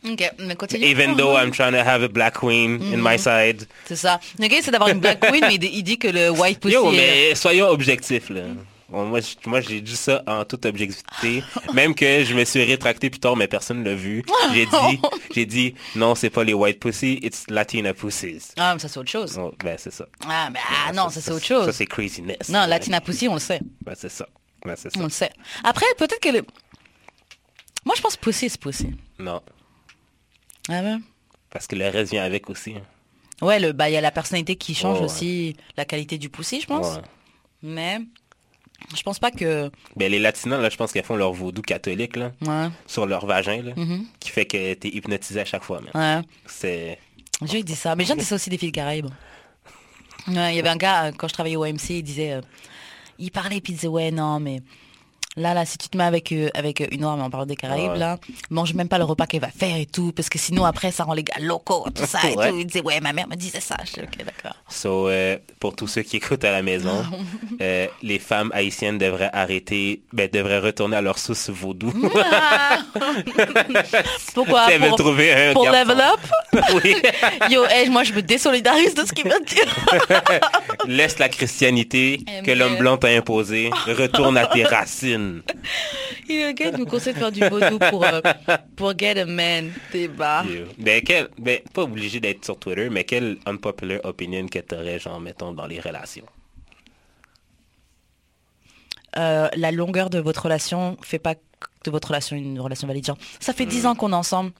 Ok, mais continue. Even though I'm trying to have a black queen in my side. C'est ça. Le gars, c'est d'avoir une black queen, mais il dit- que le white pussy Yo, est- mais soyons objectifs, là. Bon, moi, moi, j'ai dit ça en toute objectivité. Même que je me suis rétracté plus tard, mais personne l'a vu. J'ai dit, j'ai dit, non, c'est pas les white pussy, it's Latina pussies. Ah, mais ça c'est autre chose. Oh, ben, c'est ça. Ah, mais ah, non, ça c'est autre chose. Ça, c'est craziness. Non. Latina pussy, on le sait. Ben, c'est ça. Ben, c'est On ça. le sait. Après, peut-être que le... Moi, je pense pussy, c'est pussy. Non. Ah ouais? Parce que le reste vient avec aussi. hein. Ouais, le, bah, il y a la personnalité qui change ouais. aussi la qualité du pussy, je pense. Ouais. Mais je pense pas que... Ben, les latinas, là, je pense qu'elles font leur vaudou catholique, là, Ouais, sur leur vagin, là, Mhm. qui fait que t'es hypnotisé à chaque fois, ouais. C'est... J'ai dit ça. Mais j'ai dit ça aussi des filles Caraïbes. Il y avait un gars, euh, quand je travaillais au MC, il disait... euh, il parlait, puis il disait, ouais, non, mais... Là, là, si tu te mets avec, euh, avec euh, une noire, mais on parle des Caraïbes, Ouais. là, mange même pas le repas qu'elle va faire et tout, parce que sinon, après, ça rend les gars locaux, tout ça et Ouais. tout. Il disait, ouais, ma mère me disait ça. Je dis, ok, d'accord. So, euh, pour tous ceux qui écoutent à la maison, euh, les femmes haïtiennes devraient arrêter, ben, devraient retourner à leur source vaudou. Pourquoi? Elles veulent Pour, trouver un pour level up? Oui. Yo, hey, moi, je me désolidarise de ce qu'il vient de dire. Laisse la christianité que l'homme blanc t'a imposée. Retourne à tes racines. Il y a un gars qui nous conseille de faire du vaudou pour, euh, pour get a man. Débat. Yo. Ben, quel, ben, pas obligé d'être sur Twitter, mais quelle unpopular opinion que t'aurais, genre, mettons, dans les relations? Euh, la longueur de votre relation fait pas de votre relation une relation valide. Genre, ça fait Hmm. 10 ans qu'on est ensemble.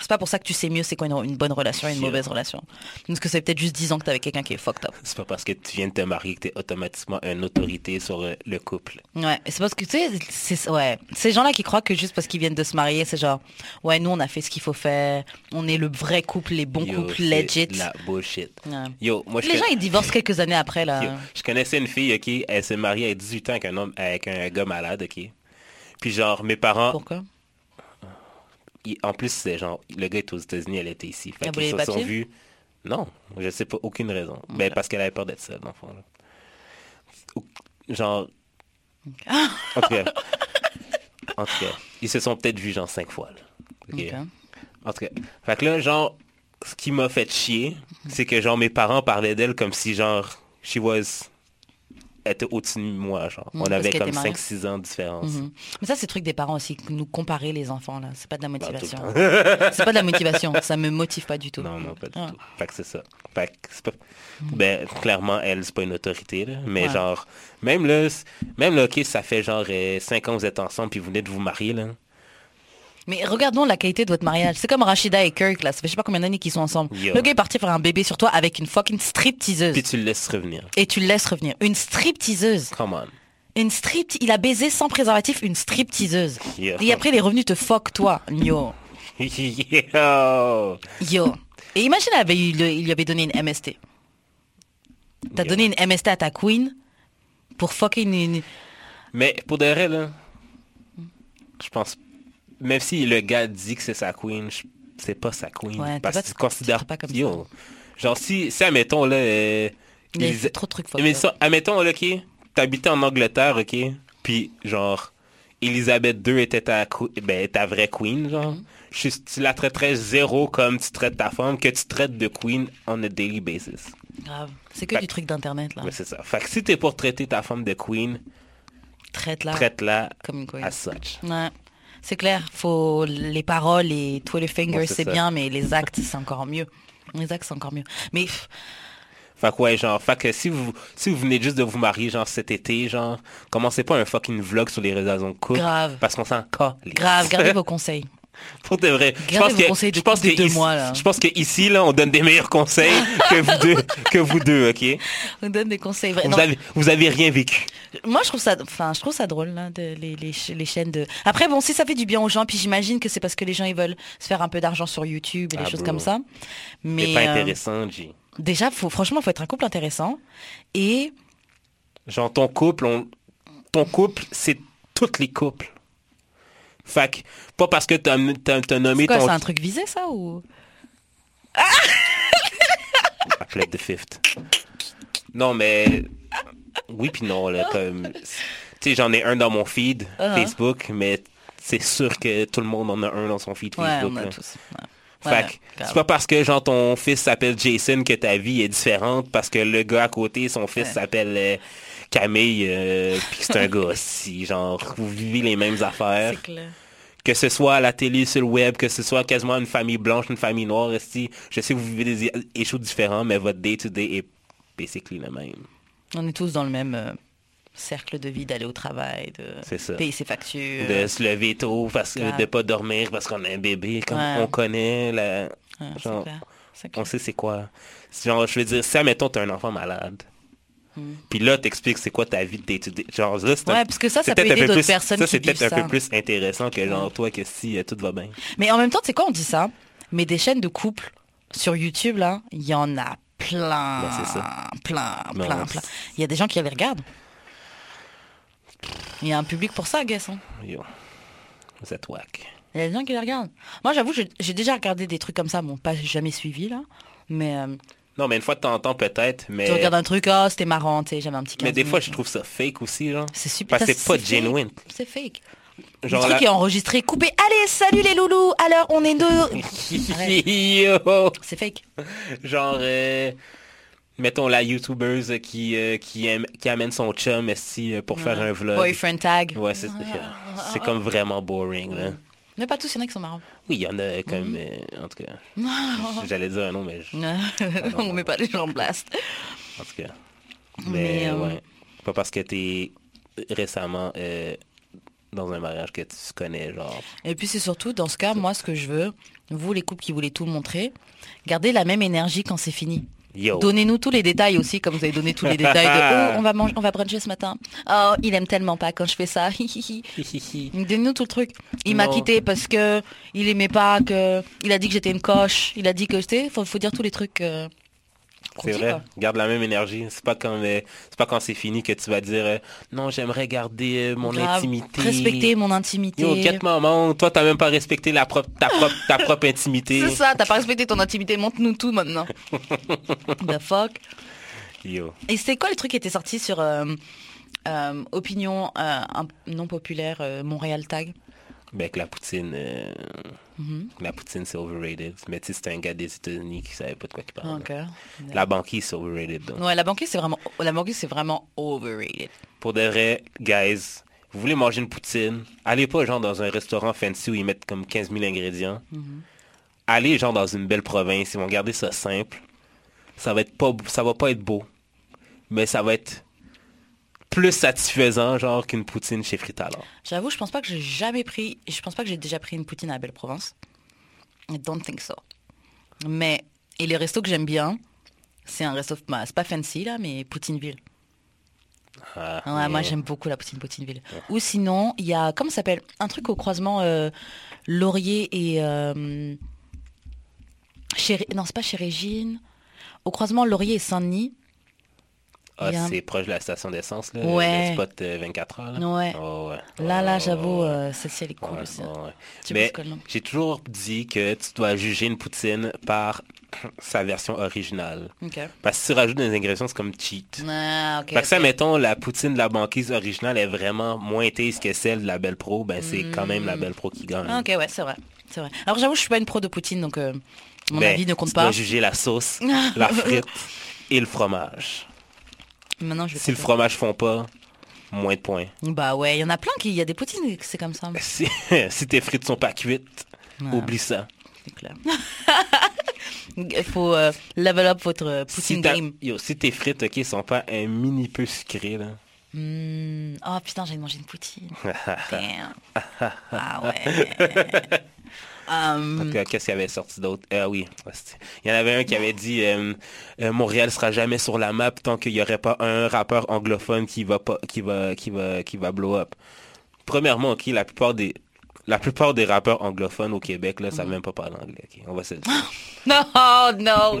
C'est pas pour ça que tu sais mieux c'est quoi une, une bonne relation et une mauvaise relation. Parce que c'est peut-être juste 10 ans que t'es avec quelqu'un qui est fucked up. C'est pas parce que tu viens de te marier que t'es automatiquement une autorité sur euh, le couple. Ouais, c'est parce que tu sais, ouais, ces gens-là qui croient que juste parce qu'ils viennent de se marier, c'est genre, ouais, nous on a fait ce qu'il faut faire, on est le vrai couple, les bons Yo, couples legit. La bullshit. Ouais. Yo, moi, je Les gens ils divorcent quelques années après là. Yo, je connaissais une fille, ok, elle s'est mariée à 18 ans avec un homme, avec un gars malade, ok. Puis genre, mes parents, Pourquoi? En plus, c'est genre, le gars est aux États-Unis, elle était ici. Fait qu'ils se sont vus. Non, je sais pas, aucune raison. Ben, parce qu'elle avait peur d'être seule, dans le fond. là. Ou- Genre. En tout cas. En tout cas, ils se sont peut-être vus genre cinq fois. là. En tout cas. Fait que là, genre, ce qui m'a fait chier, c'est que genre mes parents parlaient d'elle comme si genre, she was. Était au-dessus de moi, genre. Mm, On avait comme était mariée. 5-6 ans de différence. Mhm. Mais ça, c'est le truc des parents aussi, nous comparer les enfants, là. C'est pas de la Bah, motivation. c'est pas de la motivation, ça me motive pas du tout. Non, non, pas du Ah. tout. Fait que c'est ça. Fait que c'est pas... Ben, clairement, elle, c'est pas une autorité, là. Mais Ouais. genre, même là, même là, ok, ça fait genre 5 ans que vous êtes ensemble puis vous venez de vous marier, là. Mais regardons la qualité de votre mariage. C'est comme Rachida et Kirk, là. Ça fait je sais pas combien d'années qu'ils sont ensemble. Yo. Le gars est parti faire un bébé sur toi avec une fucking strip-teaseuse. Puis tu le laisses revenir. Et tu le laisses revenir. Une strip-teaseuse. Come on. Une strip... Il a baisé sans préservatif une strip-teaseuse. Yo. Et après, il est revenu te fuck, toi. Yo. Yo. Yo. Et imagine, il, avait il lui avait donné une MST. T'as donné une MST à ta queen pour fucking une... Mais pour de vrai, là, je pense, même si le gars dit que c'est sa queen, c'est pas sa queen. Ouais, parce que tu considères pas comme Yo. Genre, si, si admettons, là, euh, a ils- trop de trucs mais ça, admettons, là, ok, t'habitais en Angleterre, ok, puis genre, Elisabeth II était ta, ben, ta vraie queen, genre, Mhm. tu la traiterais zéro comme tu traites ta femme, que tu traites de queen on a daily basis. Grave. C'est que Fait- du truc d'internet là. Ouais, c'est ça. Fait que si t'es pour traiter ta femme de queen, Traite là traite-la comme une queen. as such. Ouais. C'est clair, faut les paroles et Twitter fingers Ouais, c'est bien, mais les actes c'est encore mieux. Les actes c'est encore mieux. Mais Fait que ouais, genre, fait que si vous, si vous venez juste de vous marier, genre, cet été, genre, commencez pas un fucking vlog sur les raisons de couple. Grave. Parce qu'on s'en grave, gardez vos conseils. Pour de vrai. Je pense que, je pense ici- mois, là. Je pense que ici, là, on donne des meilleurs conseils que vous deux, que vous deux, ok? On donne des conseils. vrais. Vous Non, avez, vous avez rien vécu. Moi, je trouve ça, enfin, je trouve ça drôle, là, de, les, les, ch- les chaînes de. Après, bon, si ça fait du bien aux gens, puis j'imagine que c'est parce que les gens ils veulent se faire un peu d'argent sur YouTube et des Ah, choses comme ça. Mais C'est pas euh, intéressant, G. déjà, faut, franchement, faut être un couple intéressant. Et Genre, ton couple, on- ton couple, c'est tous les couples. Fait que, pas parce que t'as, t'as nommé quoi, ton... c'est un truc visé, ça ou? I plead the fifth. Non, mais... Oui puis non, là, comme... Tu sais, j'en ai un dans mon feed Uh-huh. Facebook, mais c'est sûr que tout le monde en a un dans son feed Ouais, Facebook. on a tous. ouais. Fait Ouais, c'est pas parce que genre ton fils s'appelle Jason que ta vie est différente parce que le gars à côté, son fils s'appelle euh, Camille euh, puis c'est un gars aussi. Genre, vous vivez les mêmes affaires. Clair. Que ce soit à la télé, sur le web, que ce soit quasiment une famille blanche, une famille noire, esti, je sais que vous vivez des échos différents, mais votre day-to-day est basically le même. On est tous dans le même euh, cercle de vie, d'aller au travail, de ça. payer ses factures. De se lever tôt, parce que, de pas dormir parce qu'on a un bébé, comme Ouais. on connaît la... Ouais, c'est genre, clair. C'est On sait c'est quoi. Genre, je veux dire, si, admettons, t'as un enfant malade, puis là, t'expliques c'est quoi ta vie day. Genre, là, c'est un-. Ouais, parce que ça, ça peut peut-être un aider peu d'autres plus- personnes Ça, c'est peut-être un peu plus intéressant que genre, toi, que si euh, tout va bien. Mais en même temps, tu sais quoi, on dit ça, mais des chaînes de couple sur YouTube, là, il y en a plein. Ben, c'est ça. Plein, Ben, plein, plein. Il y a des gens qui les regardent. Il y a un public pour ça, guess. hein. Yo, vous êtes whack. Il y a des gens qui les regardent. Moi, j'avoue, j'ai j'ai déjà regardé des trucs comme ça. Bon, pas jamais suivi, là. Mais euh, Non, mais une fois de temps en temps, peut-être, mais... tu regardes un truc, oh, c'était marrant, tu sais, j'avais un petit Mais 15 des fois, je trouve ça fake aussi, genre. C'est super. Parce que c'est pas fake. genuine. C'est fake. Genre, le truc là- est enregistré, coupé. Allez, salut les loulous. Alors, on est deux. C'est fake. Genre, euh, mettons la YouTubeuse qui, euh, qui, aime- qui amène son chum esti, euh, pour faire un vlog. Boyfriend tag. Ouais, c'est c'est comme vraiment boring, là. Mais pas tous, il y en a qui sont marrants. Oui, il y en a comme... Mhm. euh, en tout cas, j'allais dire un nom, mais... je- on met pas les gens en blast. En tout cas. Mais, Mais, euh, ouais. Pas parce que t'es récemment euh, dans un mariage que tu connais, genre... Et puis c'est surtout, dans ce cas, moi, ce que je veux, vous, les couples qui voulez tout montrer, gardez la même énergie quand c'est fini. Donnez-nous tous les détails aussi, comme vous avez donné tous les détails de oh, on va manger, on va bruncher ce matin. Oh, il aime tellement pas quand je fais ça. Donnez-nous tout le truc. Il m'a quitté parce que il aimait pas que il a dit que j'étais une coche. Il a dit que j'étais. Faut, faut dire tous les trucs. euh, C'est vrai, quoi. garde la même énergie. C'est pas quand euh, c'est pas quand c'est fini que tu vas dire euh, non, j'aimerais garder euh, mon Grave. intimité. Respecter mon intimité. Yo, get maman, toi t'as même pas respecté la propre ta propre ta propre intimité. C'est ça, t'as pas respecté ton intimité. Montre-nous tout maintenant. The fuck? Yo. Et c'était quoi le truc qui était sorti sur opinion non populaire Montréal Tag? Ben la poutine la poutine c'est overrated. Mais tu sais c'était un gars des États-Unis qui savait pas de quoi il parlait. Ok. La banquise c'est overrated donc. Ouais, la banquise c'est vraiment la banquise c'est vraiment overrated. Pour de vrai, guys, vous voulez manger une poutine, allez pas genre dans un restaurant fancy où ils mettent comme 15 000 ingrédients. Allez genre dans une belle province, ils vont garder ça simple. Ça va être pas, ça va pas être beau, mais ça va être plus satisfaisant genre qu'une poutine chez Fritalor. J'avoue, je pense pas que j'ai jamais pris je pense pas que j'ai déjà pris une poutine à Belle-Provence. I don't think so. Mais et les restos que j'aime bien, c'est un resto bah, c'est pas fancy là mais Poutineville. Ah, Ouais, moi j'aime beaucoup la poutine Poutineville. Ou sinon, il y a comment ça s'appelle? Un truc au croisement euh, Laurier et euh, chez non, c'est pas chez Régine. Au croisement Laurier et Saint-Denis. Ah, c'est proche de la station d'essence là, Ouais. le spot euh, 24 heures. Là. Ouais. Oh, ouais. Là là, Oh, j'avoue euh, celle-ci elle est cool. Tu Mais j'ai toujours dit que tu dois juger une poutine par sa version originale. Parce que si tu rajoutes des ingrédients, c'est comme cheat. Ah. Fait que ça, mettons, la poutine de la banquise originale est vraiment moins taste que celle de la Belle Pro, ben c'est quand même la Belle Pro qui gagne. Ah, ok, ouais, c'est vrai. C'est vrai. Alors j'avoue, je suis pas une pro de poutine, donc euh, mon Ben, avis ne compte tu pas. dois juger la sauce, la frite et le fromage. Maintenant, je vais Si le fromage fond pas, moins de points. Bah ouais, il y en a plein qui, il y a des poutines, que c'est comme ça. Si, si tes frites sont pas cuites, oublie ça. C'est clair. Il faut euh, level up votre Si, poutine game. yo, si tes frites, ok, sont pas un mini peu sucrées, là. Hmm. Oh putain, j'ai mangé une poutine. Ah ouais. Euh, Qu'est-ce qu'il y avait sorti d'autre? Ah oui, il y en avait un qui avait dit euh, euh, Montréal sera jamais sur la map tant qu'il n'y aurait pas un rappeur anglophone qui va pas, qui va, qui va, qui va blow up. Premièrement, ok, la plupart des, la plupart des rappeurs anglophones au Québec là, savent même pas parler anglais. on va se le dire. Non, non.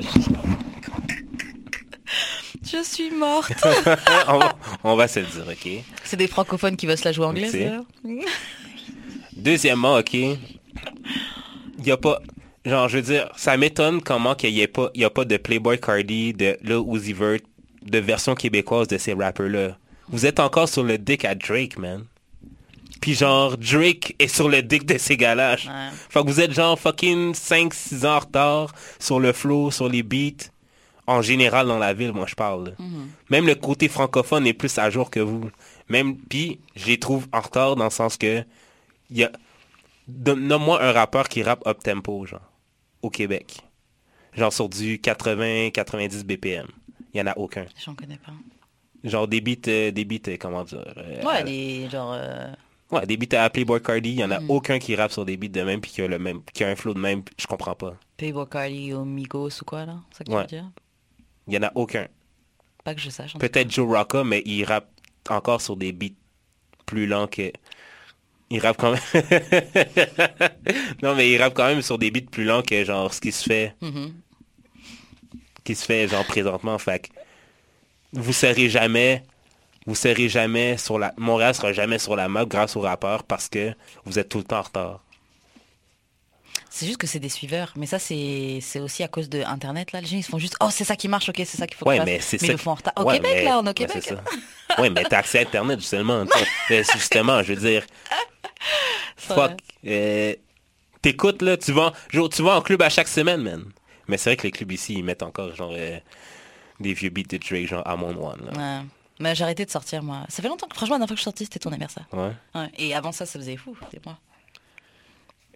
Je suis morte. on, va, on va se le dire, ok. C'est des francophones qui veulent se la jouer anglaise. Deuxièmement, ok, il y a pas, genre, je veux dire, ça m'étonne comment qu'il y ait pas, il y a pas de Playboy Cardi, de Lil Uzi Vert, de version québécoise de ces rappeurs-là. Vous êtes encore sur le dick à Drake, man. Puis genre, Drake est sur le dick de ces gars-là. Ouais. Fait que vous êtes genre fucking 5-6 ans en retard sur le flow, sur les beats. En général dans la ville, moi je parle. là. Même le côté francophone est plus à jour que vous. Même, puis je les trouve en retard dans le sens que y a Nomme-moi un rappeur qui rappe up tempo, genre, au Québec. Genre sur du 80-90 BPM. Il y en a aucun. J'en connais pas. Genre des beats, euh, des beats, euh, comment dire euh, Ouais, à- les genre. euh, ouais, des beats à Playboy Cardi, il y en a Mm. aucun qui rappe sur des beats de même puis qui a le même, qui a un flow de même, je comprends pas. Playboy Cardi ou Migos ou quoi là C'est ça que Ouais. tu veux dire? Il y en a aucun. Pas que je sache. Peut-être Joe Rocca, mais il rappe encore sur des beats plus lents que. Il rappe quand même. non, mais il rappe quand même sur des beats plus lents que genre ce qui se fait. Mhm. qui se fait genre présentement. Fait que vous serez jamais, vous serez jamais sur la, Montréal sera jamais sur la map grâce aux rappeurs parce que vous êtes tout le temps en retard. C'est juste que c'est des suiveurs. Mais ça, c'est aussi à cause de Internet. Là. Les gens, ils se font juste Oh, c'est ça qui marche, ok, c'est ça qu'il faut que Ouais, fasse. mais c'est ils le font en retard. Au Ouais, Québec, mais- là, on est au Québec. Ouais, mais t'as accès à Internet, justement. Mais justement, je veux dire, fuck. euh, T'écoutes, là, tu vas, tu vas en club à chaque semaine, man. Mais c'est vrai que les clubs ici, ils mettent encore, genre, euh, des vieux beats de Drake, genre, I'm on one, là. Ouais. Mais j'ai arrêté de sortir, moi. Ça fait longtemps que, franchement, la dernière fois que je sortie, c'était ton anniversaire. Ouais. Ouais. Et avant ça, ça faisait fou, c'est moi.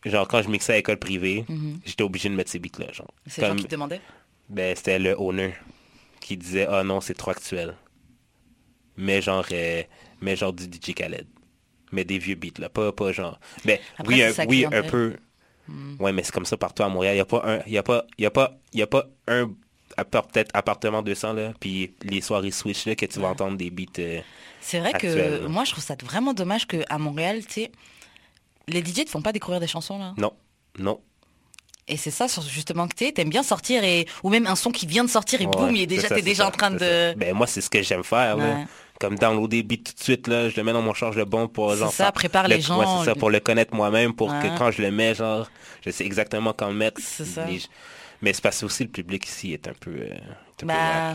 Genre, quand je mixais à école privée, Mhm. j'étais obligé de mettre ces beats-là, genre. C'est Comme, qui te demandaient? Ben, c'était le owner qui disait, ah non, c'est trop actuel. Mais genre, euh, mais genre du DJ Khaled. Mais des vieux beats, là. Pas, pas genre. Mais Après, oui, un, oui, un peu. Ouais, mais c'est comme ça partout à Montréal. Il n'y a pas un, il y a pas, il y a pas, il y a pas un, à peut-être appartement 200, là, puis les soirées Switch, là, que tu vas entendre des beats. euh, C'est vrai que là. moi, je trouve ça vraiment dommage qu'à Montréal, tu sais, les DJ ne font pas découvrir des chansons, là. Non, non. Et c'est ça, justement, que tu t'aimes bien sortir, et... ou même un son qui vient de sortir, et boum, il est déjà, t'es déjà en train de... ça. Ben, moi, c'est ce que j'aime faire. Ouais. Comme downloader des beats tout de suite, là. Je le mets dans mon charge de bon pour, genre. ça, prépare le- les gens, Ouais, c'est ça, pour le connaître moi-même, pour Ouais. que quand je le mets, genre, je sais exactement quand le mettre. Ça. Mais c'est parce que aussi le public ici est un peu. euh, est un peu Bah.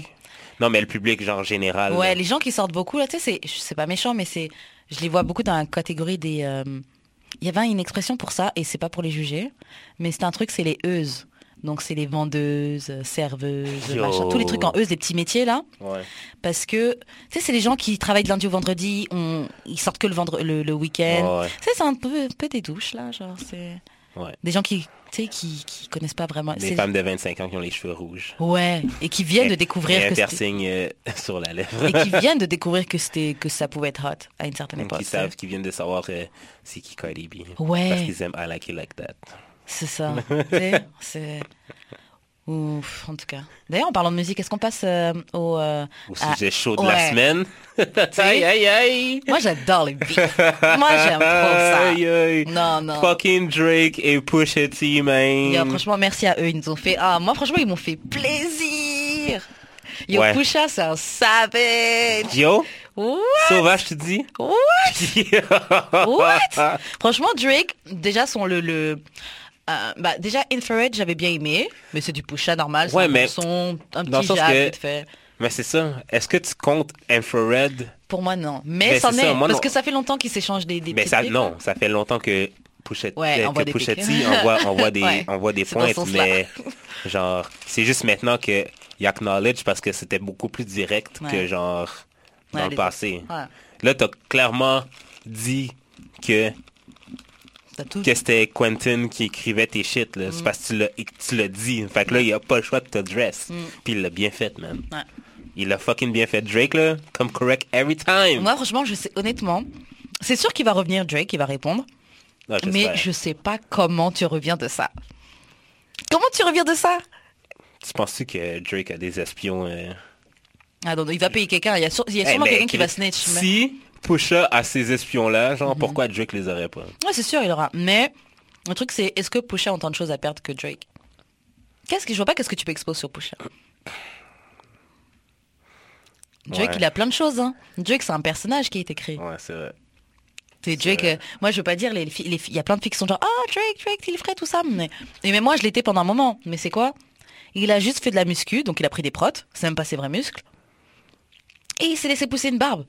Non, mais le public, genre, général. Ouais, là. les gens qui sortent beaucoup, là, tu sais, c'est- c'est pas méchant, mais c'est, je les vois beaucoup dans la catégorie des. euh, Il y avait une expression pour ça, et c'est pas pour les juger, mais c'est un truc, c'est les euses. Donc c'est les vendeuses, serveuses, machin, tous les trucs en euse, les petits métiers là. Ouais. Parce que, tu sais, c'est les gens qui travaillent du lundi au vendredi, on, ils sortent que le, vendre, le, le week-end. Ouais, Tu sais, c'est un peu, un peu des douches là, genre, c'est. ouais. Des gens qui, qui, qui connaissent pas vraiment. Des femmes de 25 ans qui ont les cheveux rouges. Ouais, et qui viennent de découvrir et un que piercing euh, sur la lèvre. et qui viennent de découvrir que c'était que ça pouvait être hot à une certaine époque. qui savent, qui viennent de savoir euh, c'est qui Cardi B. Ouais. Parce qu'ils aiment I like it like that. C'est ça. c'est. Ouf, en tout cas. D'ailleurs, en parlant de musique, est-ce qu'on passe euh, au. euh, Au à- sujet chaud de ouais. la semaine. aïe, aïe, aïe. Moi, j'adore les beats. Moi, j'aime trop ça. Aïe, aïe. Non, non. Fucking Drake et Pusha T, man. Yo, franchement, merci à eux. Ils nous ont fait. Ah, moi, franchement, ils m'ont fait plaisir. Yo, Ouais. Pusha, c'est un savage. Yo, What? sauvage, tu dis? What? What? Franchement, Drake, déjà, son, le, le, Euh, bah, déjà, Infrared, j'avais bien aimé, mais c'est du Pusha normal. Ouais, mais son, un petit sens jab que- vite fait. Mais c'est ça. Est-ce que tu comptes Infrared? Pour moi, non. Mais Ben, c'en est, ça, moi, parce non. que ça fait longtemps qu'ils s'échangent des, des Mais petites ça, non, là. ça fait longtemps que Pushetti, Ouais, euh, envoie que des pics. Pushetti envoie, envoie des, Ouais, envoie des c'est dans ce pointes, mais genre, c'est juste maintenant que il acknowledge parce que c'était beaucoup plus direct que genre dans le passé. Là, t'as clairement dit que. Que c'était Quentin qui écrivait tes shit, là. Mm. C'est parce que tu l'as, dit. Fait que là, il a pas le choix de te dress. Puis il l'a bien fait, man. Mm. Ouais. Il a fucking bien fait. Drake, là, comme correct every time. Moi, franchement, je sais, honnêtement, c'est sûr qu'il va revenir, Drake, il va répondre. Ah, Mais je sais pas comment tu reviens de ça. Comment tu reviens de ça? Tu penses-tu que Drake a des espions euh, Ah non, il va payer quelqu'un. Il y a, Eh, sûrement quelqu'un qui va snitch. mais- Si Pusha a ces espions-là, genre, Mhm. pourquoi Drake les aurait pas? Ouais, c'est sûr, il aura. Mais le truc, c'est est-ce que Pusha a autant de choses à perdre que Drake? Qu'est-ce que je vois pas qu'est-ce que tu peux exposer sur Pusha Drake, Ouais. il a plein de choses. Hein. Drake, c'est un personnage qui a été créé. Ouais, c'est vrai. C'est Drake. euh, moi, je veux pas dire les filles. les Il y a plein de filles qui sont genre ah Drake, Drake, il frais tout ça. Mais et même moi, je l'étais pendant un moment. Mais c'est quoi? Il a juste fait de la muscu, donc il a pris des protes. C'est même pas ses vrais muscles. Et il s'est laissé pousser une barbe.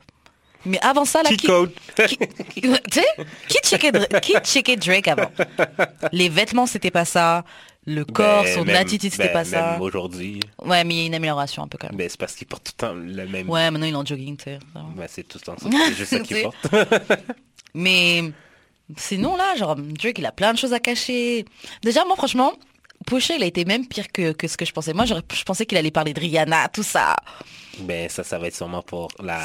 Mais avant ça, là, Cheat qui, code. qui- tu sais, qui checkait, qui checkait Drake avant? Les vêtements, c'était pas ça. Le corps, Ben, son même- attitude, c'était ben, pas ça. Même aujourd'hui, Ouais, mais il y a une amélioration un peu quand même. ben, c'est parce qu'il porte tout le temps le même... Ouais, maintenant il est en jogging, tu sais. Ben, c'est tout le temps ça. C'est juste ça qu'il C'est- porte. Mais sinon, là, genre, Drake, il a plein de choses à cacher. Déjà, moi, franchement, Pusha, il a été même pire que, que ce que je pensais. Moi, je pensais qu'il allait parler de Rihanna, tout ça. Ben, ça, ça va être sûrement pour la,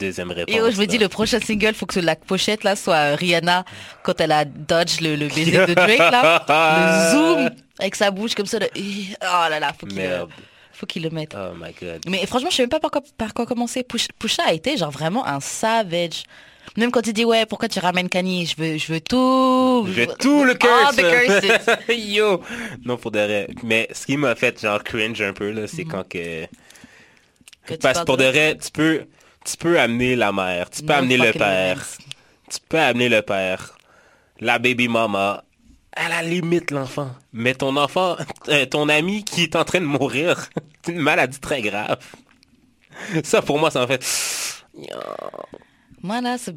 deuxième réponse. Et oh, je me dis, le prochain single, faut que la pochette, là, soit euh, Rihanna, quand elle a dodge le, le baiser de Drake, là. le zoom, avec sa bouche comme ça. le- Oh là là, faut qu'il le, Merde. faut qu'il le mette. Oh my god. Mais franchement, je sais même pas par quoi, par quoi commencer. Push- Pusha a été genre vraiment un savage. Même quand il dit ouais, pourquoi tu ramènes Kanye? Je veux, je veux tout. J'ai tout le curse. the curses. Yo. Non, pour de vrai. Mais ce qui m'a fait genre cringe un peu, là, c'est quand que... Que tu Parce pour de- vrai, tu peux, tu peux amener la mère, tu peux No amener le père, tu peux amener le père, la baby mama, à la limite l'enfant. Mais ton enfant, euh, ton ami qui est en train de mourir d'une maladie très grave. Ça pour moi, ça en fait Moi là, c'est-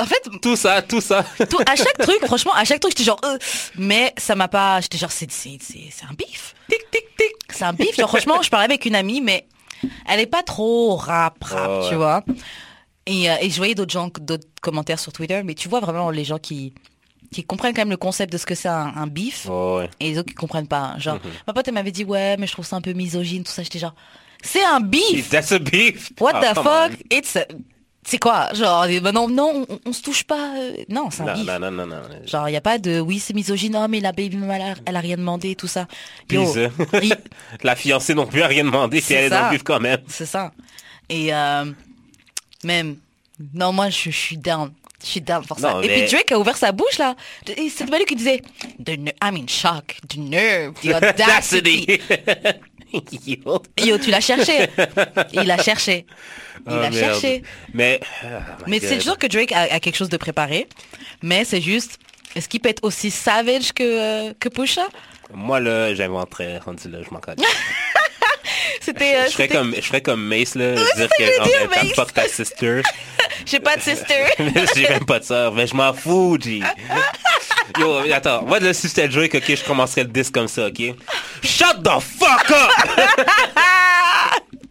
en fait, tout ça, tout ça. tout, à chaque truc, franchement, à chaque truc, j'étais genre, euh, mais ça m'a pas, j'étais genre, c'est, c'est, c'est, c'est un bif. Tic, tic, tic. C'est un bif. Genre, franchement, je parlais avec une amie, mais elle est pas trop rap, rap, ouais. tu vois. Et, euh, et je voyais d'autres gens, d'autres commentaires sur Twitter, mais tu vois vraiment les gens qui, qui comprennent quand même le concept de ce que c'est un, un bif. Oh, ouais. Et les autres qui comprennent pas. Genre, Mhm. ma pote, elle m'avait dit, ouais, mais je trouve ça un peu misogyne, tout ça. J'étais genre, c'est un bif! That's a beef. What Ah, the come fuck? on. It's a- C'est quoi? Genre, eh ben non, non, on, on se touche pas. euh, Non, c'est un Non, bif. non, non, non, non. Genre, il y a pas de, oui, c'est misogyne, non, mais la baby elle a, rien demandé, tout ça. Yo, Puis, euh, il- la fiancée non plus a rien demandé, si C'est elle est dans le beef quand même. c'est ça. Et euh, même, non, moi, je, je suis down. Je suis down pour ça. Non, Et mais- puis Drake a ouvert sa bouche, là. Et C'est lui qui disait, the I'm in shock, the nerve, the audacity. Yo. Yo, tu l'as cherché. Il l'a cherché. Il Oh, l'a merde. cherché. Mais, oh Mais c'est sûr que Drake a, a quelque chose de préparé. Mais c'est juste, est-ce qu'il peut être aussi savage que, euh, que Pusha? Moi, là, j'inventerais, rendu là, je m'en. C'était. euh, je ferais c'était- comme, je ferais comme Mace, là, dire que genre, fuck ta sister. J'ai pas de sister. J'ai même pas de sœur, mais je m'en fous, G. Yo, attends, moi, là, si c'était Drake, ok, je commencerais le disque comme ça, ok? Shut the fuck up!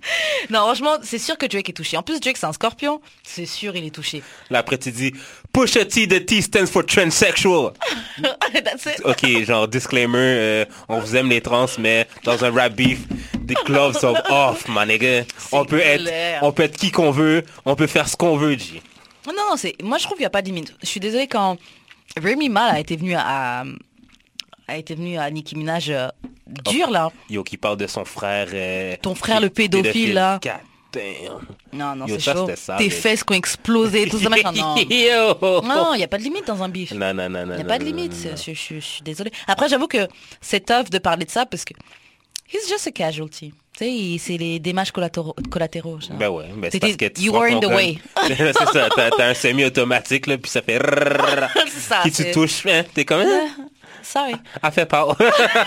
non, franchement, c'est sûr que Drake est touché. En plus, Drake, c'est un scorpion. C'est sûr, il est touché. Là, après, tu dis, Pusha T, the T stands for transsexual. That's it. Ok, genre, disclaimer, euh, on vous aime les trans, mais dans un rap beef, the gloves are off, my nigga. On peut être, on peut être qui qu'on veut, on peut faire ce qu'on veut, G. Non, non, c'est. Moi, je trouve qu'il n'y a pas de limite. Je suis désolée quand Remy Mal a été venu à. a été venu à Nicki Minaj euh, dur, là. Yo, qui parle de son frère. euh, Ton frère, le pédophile, là. Damn. Non, non, c'est chaud. ça, Tes mais- fesses qui ont explosé, tout ça, machin. Non. Il n'y a pas de limite dans un bif. Non, non, non, non. Il n'y a pas de limite, non, c'est- non. je, je- je suis désolée. Après, j'avoue que c'est tough de parler de ça parce que he's just a casualty. Tu sais, il- c'est les dommages collatéraux. collatéraux genre. Ben ouais, ben c'est parce que tu you in qu'on the way. c'est ça, t'as, t'as un semi-automatique, là, puis ça fait... ça, Qui tu touches, hein, t'es comme... sorry. Elle fait pas.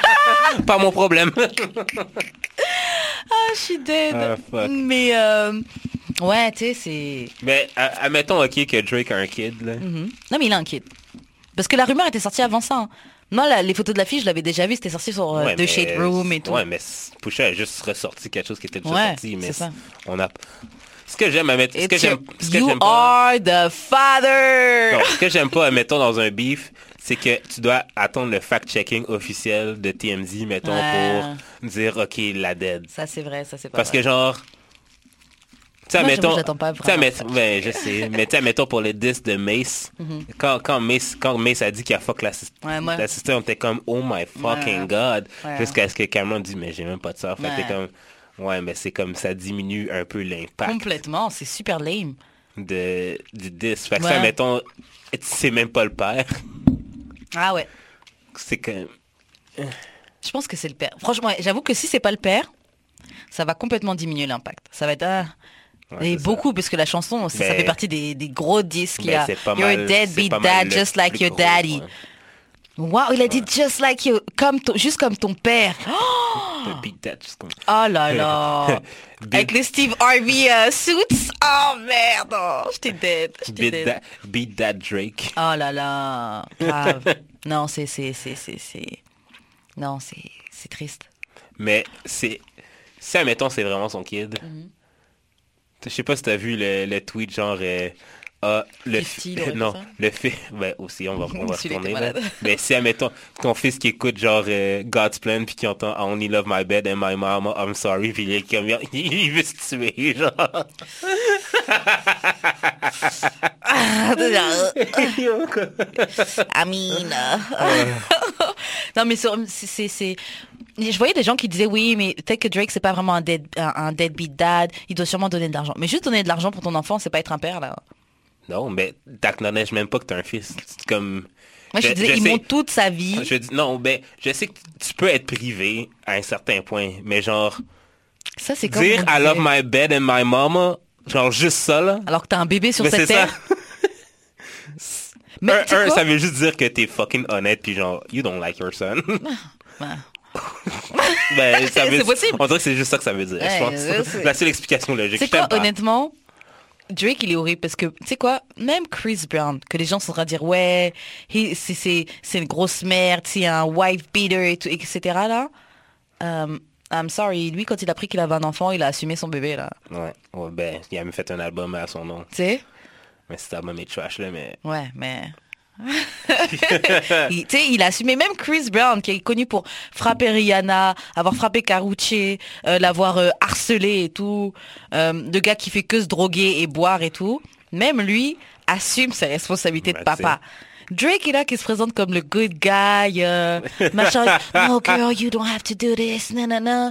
pas mon problème. Ah, je suis dead. Ah. Mais, euh, ouais, tu sais, c'est... Mais admettons, ok, que Drake a un kid, là. Mhm. Non, mais il a un kid. Parce que la rumeur était sortie avant ça. hein. Moi, la- les photos de la fille, je l'avais déjà vu, c'était sorti sur euh, Ouais, The mais- Shade Room et tout. Ouais, mais Pusha a juste ressorti quelque chose qui était déjà Ouais, sorti. Mais c'est ça. on a... Ce que j'aime à mettre... Ce que j'aime ce que you j'aime pas... are the father. Non, ce que j'aime pas, mettons, dans un beef, c'est que tu dois attendre le fact-checking officiel de TMZ, mettons, Ouais. pour dire, OK, la dead. Ça, c'est vrai, ça, c'est pas Parce vrai. que genre... Moi, mettons... j'attends pas vraiment mettons- ben, je sais. Mais tu mettons, pour les disques de Mace, quand, quand, Mace, quand Mace a dit qu'il a fuck Mhm. Ouais, moi- on était comme, oh my fucking Ouais. god. Jusqu'à ce que Cameron dit, mais j'ai même pas de ça. Fait que t'es Ouais. comme, ouais, mais c'est comme ça diminue un peu l'impact Complètement, c'est super lame. de, du disque. Fait que Ouais. ça, mettons, c'est même pas le père. Ah ouais. C'est comme... Je pense que c'est le père. Franchement, j'avoue que si c'est pas le père, ça va complètement diminuer l'impact. Ça va être... ah, Ouais, et ça. beaucoup, parce que la chanson, ça, ça fait partie des, des gros disques qu'il y a. You're pas mal dad, just like your gros, daddy. ouais. Wow, il a dit just like you, comme ton- juste comme ton père. Oh, The comme- oh là là. Avec les Steve Harvey euh, suits. Oh merde, oh, j'étais dead. beat dead. that, beat that Drake. Oh là là, grave. non, c'est c'est c'est c'est c'est non, c'est c'est triste. Mais c'est... Si, admettons, c'est vraiment son kid. Mhm. Je sais pas si t'as vu le, le tweet genre... euh, ah, le 50, fi- il aurait fait non, le fait... Ben aussi, on va, on va retourner. Mais si, admettons, ton fils qui écoute genre euh, God's Plan puis qui entend I only love my bed and my mama, I'm sorry, puis il est comme... Il, veut se tuer, genre. I mean, euh, non mais c'est je voyais des gens qui disaient oui mais peut-être que Drake c'est pas vraiment un dead un, un deadbeat dad, il doit sûrement donner de l'argent. Mais juste donner de l'argent pour ton enfant, c'est pas être un père là. Non, mais t'acknowledges même pas que t'as un fils. Comme... Moi je, Je- disais je il sais- monte toute sa vie. Je dis, non, ben, je sais que tu peux être privé à un certain point, mais genre, Ça c'est comme dire I love my bed and my mama, genre juste ça, là. alors que t'as un bébé sur Mais cette ça. terre. Mais un, ça veut juste dire que t'es fucking honnête, puis genre, you don't like your son. Ouais. ben, ça veut, C'est possible. On dirait que c'est juste ça que ça veut dire, Ouais, je pense. je sais. La seule explication logique. C'est quoi, pas. honnêtement, Drake, il est horrible parce que, tu sais quoi, même Chris Brown, que les gens sont en train de dire, ouais, c'est une grosse merde, c'est un wife beater, et tout, etc. là. Euh, I'm sorry, lui, quand il a appris qu'il avait un enfant, il a assumé son bébé, là. Ouais, ouais, ben, il a même fait un album à son nom. Tu sais? Mais cet album est trash, là, mais... Ouais, mais... il, a assumé même Chris Brown, qui est connu pour frapper Rihanna, avoir frappé Karuchi, euh, l'avoir euh, harcelé et tout, euh, le gars qui fait que se droguer et boire et tout. Même lui assume ses responsabilités de Bah, papa. Drake est là qui se présente comme le good guy, machin. Oh girl, you don't have to do this, nanana.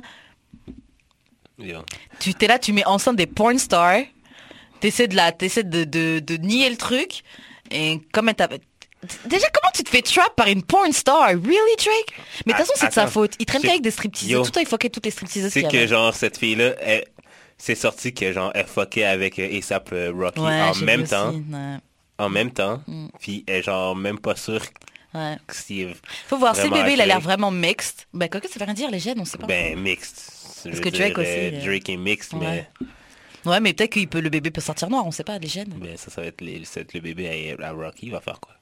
Tu t'es là, tu mets enceinte des porn stars, t'essaies de la, t'essaies de, de, de nier le truc, et comme elle Déjà, comment tu te fais trap par une porn star? Really, Drake? Mais de toute façon, c'est de sa faute. Il traîne qu'avec des stripteaseuses. Tout le temps, il fuckait toutes les stripteaseuses C'est que genre cette fille-là, elle- c'est sorti que genre elle fuckait avec euh, ASAP euh, Rocky Ouais, en même temps, aussi, ouais. en même temps, puis elle est genre même pas sûre Ouais. Faut voir, si bébé, il a l'air vraiment mixed. Ben, quoi que ça veut rien dire, les gènes, on sait pas. ben mixed. Je veux que Drake aussi, euh, Drake est mixed, mais Ouais, mais peut-être que le bébé peut sortir noir, on sait pas, les gènes. ben ça, ça va être, le bébé à, à Rocky, il va faire quoi?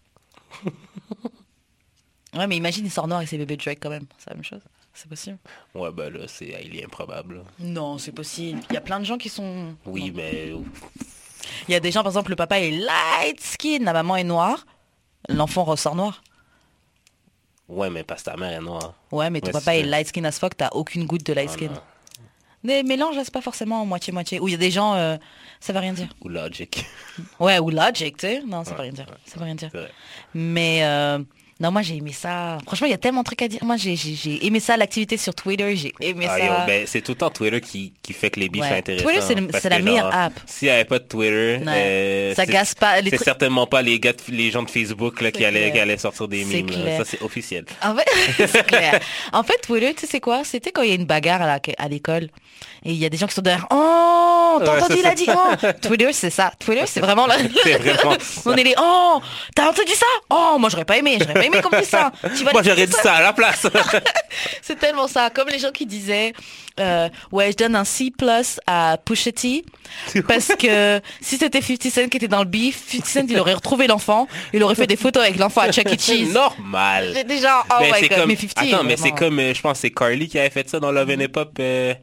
Ouais, mais imagine, il sort noir avec ses bébés de Drake quand même. C'est la même chose. C'est possible. Ouais ben là, c'est il est improbable. Non, c'est possible. Il y a plein de gens qui sont... Oui, mais Il y a des gens, par exemple, le papa est light skin, la maman est noire. L'enfant ressort noir. ouais, mais parce que ta mère est noire. Ouais, mais ton Ouais, papa est light skin as fuck, t'as aucune goutte de light skin. Les mélanges, c'est pas forcément moitié-moitié. Ou il y a des gens, euh, ça veut rien dire. Ou Logic. Ouais, ou logic, tu sais. Non, ça veut rien dire. Ça veut rien dire. Mais euh, non, moi j'ai aimé ça. Franchement, il y a tellement de trucs à dire. Moi, j'ai- aimé ça, l'activité sur Twitter. J'ai aimé Ah, ça. ben, c'est tout le temps Twitter qui, qui fait que les beefs Ouais. sont intéressants. Twitter, c'est la meilleure genre, app. S'il n'y avait pas de Twitter, euh, Ça gasse pas C'est certainement pas les, gars les gens de Facebook là, qui, allaient, qui allaient sortir des mimes. clair. Ça, c'est officiel. En fait, c'est clair. En fait, Twitter, tu sais c'est quoi? C'était quand il y a une bagarre à l'école. Et il y a des gens qui sont derrière. Oh, t'as Ouais, entendu, il a dit oh. Twitter, c'est ça. Twitter, c'est vraiment là. On est les oh, t'as entendu ça? Oh, moi j'aurais pas aimé, j'aurais pas aimé comme ça. Tu vas Moi, j'aurais dit ça à la place. C'est tellement ça. Comme les gens qui disaient, euh, ouais, je donne un C plus à Pusha T. Parce que si c'était 50 Cent qui était dans le beef, 50 Cent, il aurait retrouvé l'enfant. Il aurait fait des photos avec l'enfant à Chuck E. C'est Cheese. normal. Déjà, oh Mais my c'est god, comme, mais 50. attends, mais c'est comme, euh, je pense, que c'est Carly qui avait fait ça dans Love and Hip Hop euh,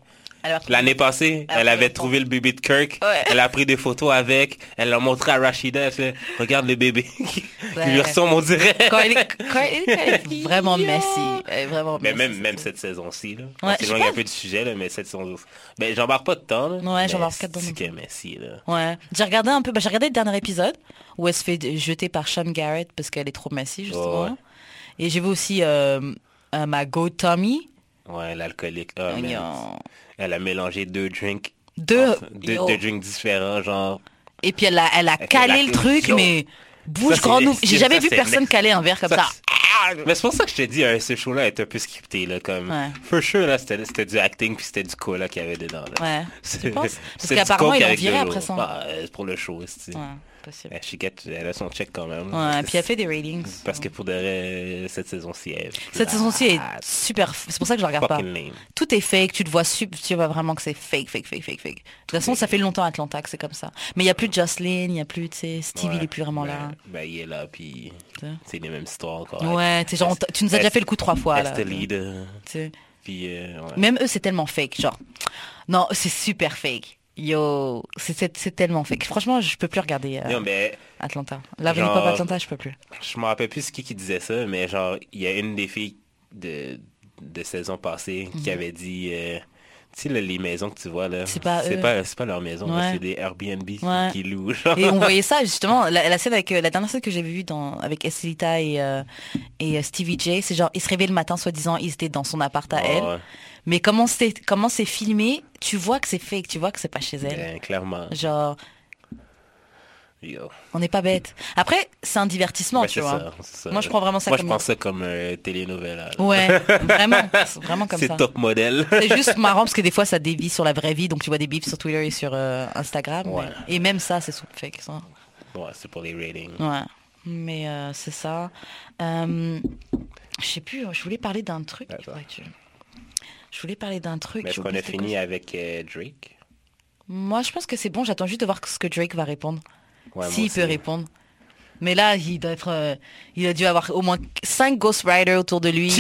l'année passée. Elle avait trouvé le bébé de Kirk. Ouais. Elle a pris des photos avec. Elle l'a montré à Rashida. Elle fait, regarde le bébé. Il lui ressemble, on dirait. quand elle est, quand vraiment messy. Elle est vraiment Mais messy, même, même cette saison-ci, là. Ouais, on s'éloigne un peu du sujet, là, mais cette saison Ben, j'embarque pas de temps, là. Ouais, j'embarque pas dedans non C'est Messi, là. Ouais. J'ai regardé un peu, bah, j'ai regardé le dernier épisode où elle se fait jeter par Sean Garrett parce qu'elle est trop messy, justement. Ouais. Et j'ai vu aussi euh, euh, ma Go Tommy. Ouais, l'alcoolique. Yo. Elle a mélangé deux drinks. Deux, deux, drinks différents, genre. Et puis elle a, elle a calé le truc, mais bouche Ça, grand ouvert. J'ai ça, jamais vu personne caler un verre comme ça. Mais c'est pour ça que je te dis, hein, ce show-là est un peu scripté, là, comme... Ouais. For sure, là, c'était du acting, puis c'était du cola qu'il y avait dedans, là. Ouais. Tu penses Parce qu'apparemment, ils l'ont viré après ça. Bah, euh, c'est pour le show, c'est... Ouais, possible. Elle, a son check quand même. Ouais, puis elle fait des ratings. Parce que pour de cette saison-ci, est Cette saison-ci est super. C'est pour ça que je la regarde pas. Tout est fake, tu te vois tu vois vraiment que c'est fake, fake, fake, fake, fake. De toute façon, ça fait longtemps Atlanta que c'est comme ça. Mais il y a plus de Jocelyn, il y a plus, tu sais, Stevie, il Ouais. est plus vraiment Ben- là. Ben, il est là, puis c'est les mêmes histoires. Ouais, tu genre, tu nous as déjà fait le coup trois fois, là. Puis, euh, ouais. Même eux, c'est tellement fake, genre. Non, c'est super fake. Yo, c'est- tellement fake. Franchement, je peux plus regarder euh, Non, mais Atlanta. La Genre- Pop Atlanta, je peux plus. je me rappelle plus qui qui disait ça, mais genre, il y a une des filles de, de saison passée qui avait dit, euh, tu sais, les maisons que tu vois là, Mhm. C'est pas pas, pas leur maison, Ouais. c'est des Airbnb qui- Ouais. qui louent. genre. Et on voyait ça justement, la, la scène avec euh, la dernière scène que j'ai vue dans avec Estelita et euh, et Stevie J, c'est genre ils se réveillent le matin soi-disant ils étaient dans son appart à elle, ouais. Mais comment c'est comment c'est filmé, tu vois que c'est fake, tu vois que c'est pas chez elle. Ben, clairement. Genre Yo. on n'est pas bête. Après c'est un divertissement, Ben, tu c'est vois. ça, c'est ça. Moi je prends vraiment ça Moi, comme je pense ça comme euh, télénovela. Ouais, vraiment, c'est vraiment comme C'est ça. top modèle. C'est juste marrant parce que des fois ça dévie sur la vraie vie, donc tu vois des bifs sur Twitter et sur euh, Instagram. Ouais. mais- Et même ça, c'est fake. Ça. ouais, c'est pour les ratings. Ouais. Mais euh, c'est ça. Euh, je sais plus, je voulais parler d'un truc. Je voulais parler d'un truc. Est-ce qu'on a fini avec euh, Drake? Moi, je pense que c'est bon. J'attends juste de voir ce que Drake va répondre. Ouais, S'il peut répondre. Mais là, il doit être, euh, il a dû avoir au moins 5 Ghostwriters autour de lui.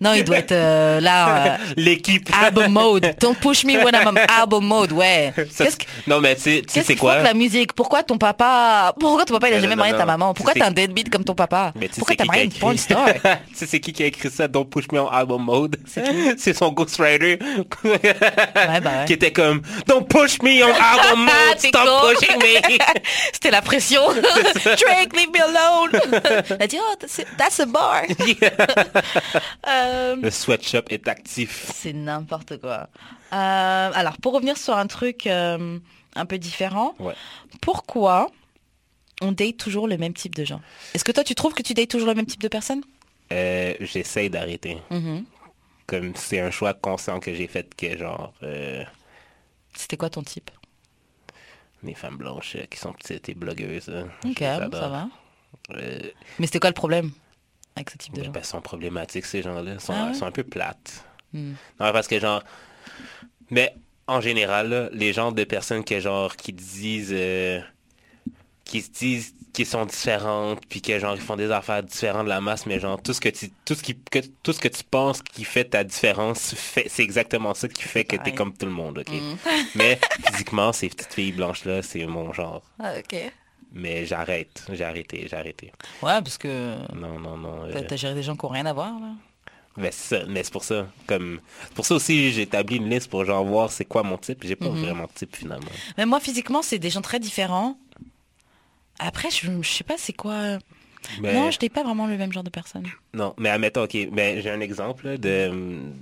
Non, il doit être euh, là, euh, L'équipe. album mode. Don't push me when I'm album mode, ouais. Ça, que- Non, mais tu sais, quoi? que la musique? Pourquoi ton papa Pourquoi ton papa il a jamais non, marié non, ta maman? Pourquoi t'es un deadbeat comme ton papa? Mais Pourquoi t'as marié une porn star Tu sais c'est qui qui a écrit ça, Don't Push Me on Album Mode? C'est son ghostwriter. Ouais, bah ouais. Qui était comme, Don't push me on album mode, stop pushing me. C'était la pression. Drake, leave me alone. Elle dit oh that's, that's a bar. Euh, Le sweatshop est actif. C'est n'importe quoi. Euh, alors pour revenir sur un truc euh, un peu différent, Ouais. pourquoi on date toujours le même type de gens? Est-ce que toi tu trouves que tu dates toujours le même type de personne Euh, J'essaye d'arrêter. Mhm. Comme c'est un choix conscient que j'ai fait que genre, C'était quoi ton type? Les femmes blanches euh, qui sont petites et blogueuses. euh, Ok, ça va. Euh, Mais c'était quoi le problème avec ce type de ben, gens? ben, sont problématiques ces gens-là. Ils sont, Ah ouais? ils sont un peu plates. Hmm. Non, parce que genre... Mais en général, là, les genres de personnes que genre qui disent... euh, qui se disent qu'ils sont différentes, puis que genre ils font des affaires différentes de la masse, mais genre tout ce que tu tout ce qui que, tout ce que tu penses qui fait ta différence, fait, c'est exactement ça qui fait que t'es comme tout le monde, ok? Mm. Mais physiquement, ces petites filles blanches là, c'est mon genre. Ah, ok. Mais j'arrête, j'ai arrêté, j'ai arrêté. Ouais, parce que Non, non, non. euh, t'as géré des gens qui n'ont rien à voir. Là. mais c'est ça, mais c'est pour ça. Comme, c'est pour ça aussi, j'ai établi une liste pour genre voir c'est quoi mon type. J'ai pas Mhm. vraiment de type finalement. Mais moi, physiquement, c'est des gens très différents. Après, je, je sais pas c'est quoi. Mais, Non, je n'ai pas vraiment le même genre de personne. non, mais admettons, ok, mais j'ai un exemple de,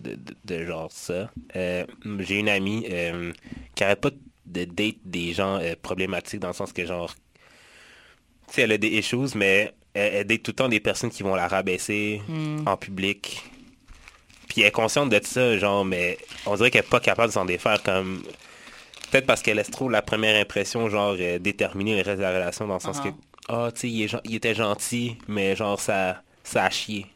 de, de- de genre ça. Euh, j'ai une amie euh, qui arrête pas de date des gens euh, problématiques dans le sens que genre, tu sais, elle a des issues, mais elle, elle date tout le temps des personnes qui vont la rabaisser Hmm. en public. Puis elle est consciente de ça, genre, mais on dirait qu'elle est pas capable de s'en défaire comme. Peut-être parce qu'elle laisse trop la première impression, genre, euh, déterminer le reste de la relation dans le sens Ah. que, ah, tu sais, il, était gentil, mais genre, ça, ça a chié.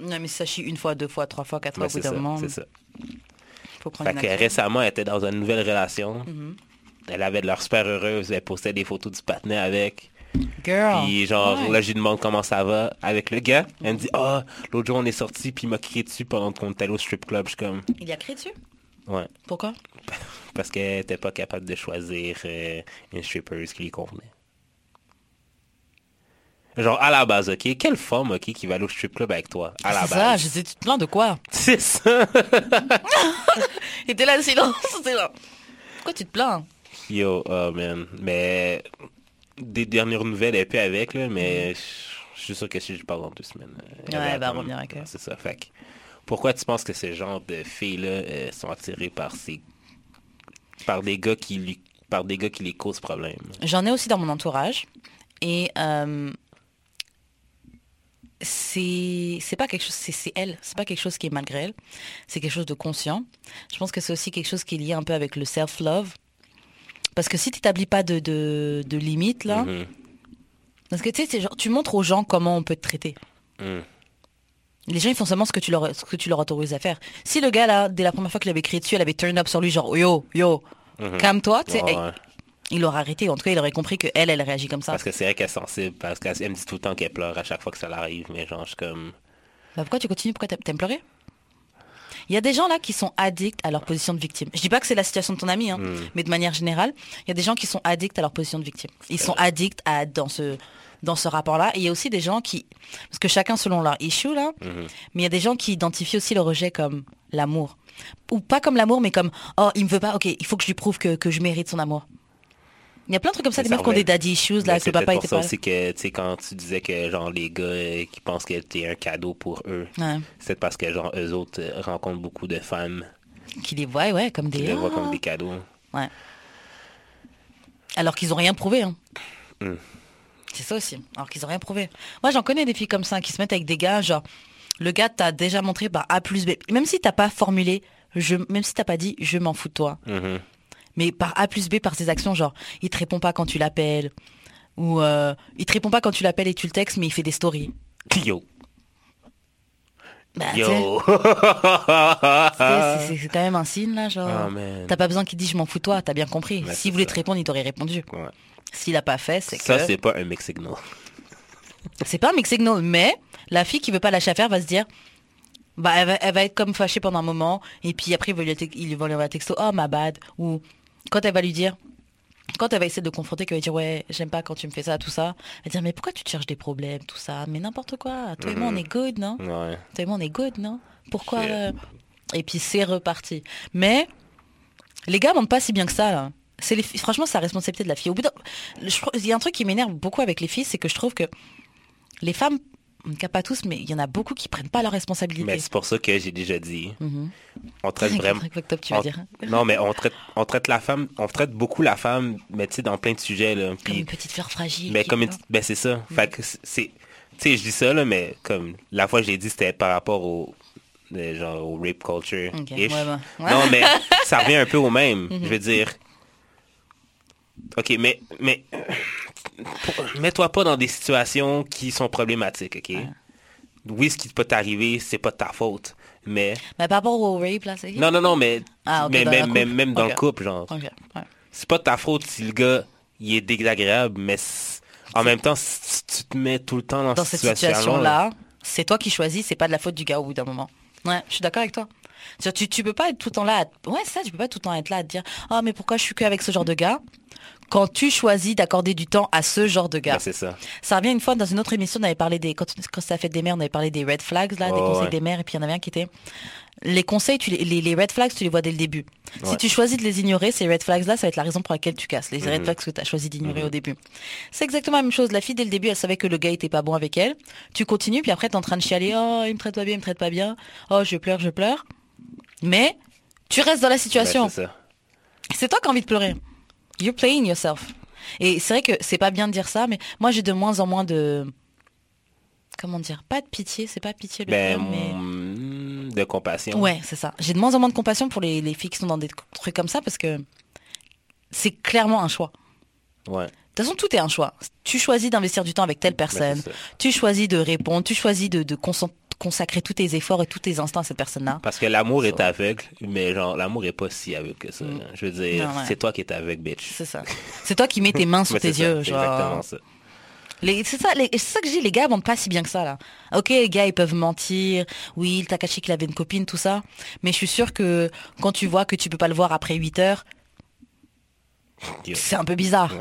Non, mais ça chie une fois, deux fois, trois fois, quatre fois, au bout c'est d'un ça, moment. c'est ça. Faut prendre Fait que récemment, elle était dans une nouvelle relation. Mhm. Elle avait de l'air super heureuse. Elle postait des photos du patinet avec. Girl. Puis genre, Ouais. là, je lui demande comment ça va avec le gars. Elle me dit, ah, l'autre jour, on est sorti puis il m'a crié dessus pendant qu'on était allé au strip club. Je suis comme, Il a créé dessus? Ouais. Pourquoi? Parce qu'elle était pas capable de choisir euh, une strippeuse qui lui convenait. Genre, à la base, ok, quelle femme, ok, qui va aller au strip club avec toi? À la C'est ça, base. je sais, tu te plains de quoi? C'est ça. Et t'es là, le silence, t'es là. Pourquoi tu te plains? Yo, oh man. Mais des dernières nouvelles, elle est plus avec, là, mais je je suis sûr que si je parle dans deux semaines. euh. Ouais, elle va revenir avec elle. C'est ça. Fait pourquoi tu penses que ce genre de filles-là euh, sont attirées par ces par des gars qui lui par des gars qui les causent problème? J'en ai aussi dans mon entourage. Et euh, c'est pas quelque chose, c'est elle, c'est pas quelque chose qui est malgré elle, c'est quelque chose de conscient. Je pense que c'est aussi quelque chose qui est lié un peu avec le self-love. Parce que si tu n'établis pas de, de, de limites, là, Mhm. parce que tu sais, c'est genre, tu montres aux gens comment on peut te traiter. Mm. Les gens, ils font seulement ce que tu leur, ce que tu leur autorises à faire. Si le gars, là, dès la première fois qu'il avait crié dessus, elle avait turn up sur lui, genre, yo, yo, calme-toi, tu sais, Ouais, hey, ouais. il aurait arrêté. En tout cas, il aurait compris que elle, elle réagit comme ça. Parce que c'est vrai qu'elle est sensible, parce qu'elle elle me dit tout le temps qu'elle pleure à chaque fois que ça l'arrive, mais genre, je suis comme... Bah, pourquoi tu continues? Pourquoi t'aimes- pleurer? Il y a des gens là qui sont addicts à leur position de victime. Je dis pas que c'est la situation de ton ami, hein, mais de manière générale, il y a des gens qui sont addicts à leur position de victime. Ils sont addicts à dans ce dans ce rapport-là. Et il y a aussi des gens qui, parce que chacun selon leur issue là, mais il y a des gens qui identifient aussi le rejet comme l'amour, ou pas comme l'amour, mais comme oh il me veut pas, ok, il faut que je lui prouve que, que je mérite son amour. Il y a plein de trucs comme ça, des meufs qui ont des daddy issues là, que c'est le papa était pas. aussi que, tu sais, quand tu disais que, genre, les gars euh, qui pensent que t'es un cadeau pour eux, Ouais. c'est parce que, genre, eux autres euh, rencontrent beaucoup de femmes Qui les voient, ouais, comme qui des. les voient Ah. comme des cadeaux. Ouais. Alors qu'ils ont rien prouvé. Hein. Hmm. C'est ça aussi. Alors qu'ils ont rien prouvé. Moi, j'en connais des filles comme ça qui se mettent avec des gars, genre, le gars t'a déjà montré par A plus B. Même si t'as pas formulé, je, même si t'as pas dit je m'en fous de toi. Mhm. Mais par A plus B, par ses actions, genre, il te répond pas quand tu l'appelles. Ou euh, il te répond pas quand tu l'appelles et tu le textes, mais il fait des stories. Yo. Bah, Yo. c'est- quand même un signe, là, genre. Ah. T'as pas besoin qu'il dise je m'en fous de toi, t'as bien compris. S'il voulait ça. te répondre, il t'aurait répondu. Ouais. S'il a pas fait, c'est Ça, que... c'est pas un mix signal. C'est pas un mix signal, mais la fille qui veut pas lâcher affaire va se dire, bah, elle va, elle va être comme fâchée pendant un moment, et puis après, il va lui, te- il va lui envoyer un texto, oh, ma bad, ou quand elle va lui dire, quand elle va essayer de le confronter, qu'elle va dire, ouais, j'aime pas quand tu me fais ça, tout ça, elle va dire, mais pourquoi tu te cherches des problèmes, tout ça, mais n'importe quoi, toi et moi, on est good, non? Ouais. Toi et moi, on est good, non? Pourquoi euh, Et puis, c'est reparti. Mais, les gars mentent pas si bien que ça, là. C'est les filles- franchement, c'est la responsabilité de la fille. Au bout il y a un truc qui m'énerve beaucoup avec les filles, c'est que je trouve que les femmes, en tout cas pas tous, mais il y en a beaucoup qui prennent pas leurs responsabilités. Mais c'est pour ça que j'ai déjà dit. Mhm. On traite vraiment. Top, tu veux on- dire Non, mais on traite, on traite la femme, on traite beaucoup la femme, mais tu sais, dans plein de sujets, là. Comme une petite fleur fragile. mais comme une, ben c'est ça. Fait que c'est, tu sais, je dis ça, là, mais comme la fois que j'ai dit, c'était par rapport au, euh, genre, au rape culture. Ouais, ouais. Ouais. Non, mais ça revient un peu au même. Je veux dire. Ok, mais, mais, mets-toi pas dans des situations qui sont problématiques, ok? Oui, ce qui peut t'arriver, c'est pas de ta faute. Mais, Mais par rapport au rape, là, c'est... non, non, non, mais, Ah, mais même, même, même dans le couple, genre. Ouais. C'est pas de ta faute si le gars, il est désagréable, mais en même temps, si tu te mets tout le temps dans, Dans cette situation-là, situation-là, c'est toi qui choisis, c'est pas de la faute du gars au bout d'un moment. Ouais, je suis d'accord avec toi. Tu, tu peux pas être tout le temps là. à- Ouais, ça, tu peux pas tout le temps être là à te dire Ah, mais pourquoi je suis qu'avec ce genre de gars Quand tu choisis d'accorder du temps à ce genre de gars? ben, c'est ça. Ça revient une fois dans une autre émission, on avait parlé des. Quand, quand ça fait des mères, on avait parlé des red flags, là, des Oh, conseils ouais. des mères, et puis il y en avait un qui était. Les conseils, tu les, les, les red flags, tu les vois dès le début. Si tu choisis de les ignorer, ces red flags-là, ça va être la raison pour laquelle tu casses. Les Mhm. red flags que tu as choisi d'ignorer au début. C'est exactement la même chose. La fille, dès le début, elle savait que le gars était pas bon avec elle. Tu continues, puis après, tu es en train de chialer. Oh, il me traite pas bien, il me traite pas bien. Oh, je pleure, je pleure. Mais tu restes dans la Ben, situation. c'est toi qui as envie de pleurer. You're playing yourself. Et c'est vrai que c'est pas bien de dire ça, mais moi j'ai de moins en moins de. Comment dire Pas de pitié, c'est pas pitié le Ben, terme, mais. mm, de compassion. Ouais, c'est ça. J'ai de moins en moins de compassion pour les, les filles qui sont dans des trucs comme ça parce que c'est clairement un choix. Ouais. toute façon, tout est un choix. Tu choisis d'investir du temps avec telle personne. c'est ça. tu choisis de répondre. Tu choisis de, de consacrer tous tes efforts et tous tes instants à cette personne-là. Parce que l'amour est aveugle, mais genre, l'amour est pas si aveugle que ça. Je veux dire, ouais. c'est toi qui es aveugle, bitch. C'est ça. C'est toi qui mets tes mains sur Ouais, tes ça, yeux. genre. exactement ça. C'est ça, les- ça que je dis, les gars mentent pas si bien que ça, là. Ok, les gars, ils peuvent mentir. Oui, le Takashi qu'il avait une copine, tout ça. Mais je suis sûre que quand tu vois que tu peux pas le voir après 8 heures, c'est un peu bizarre.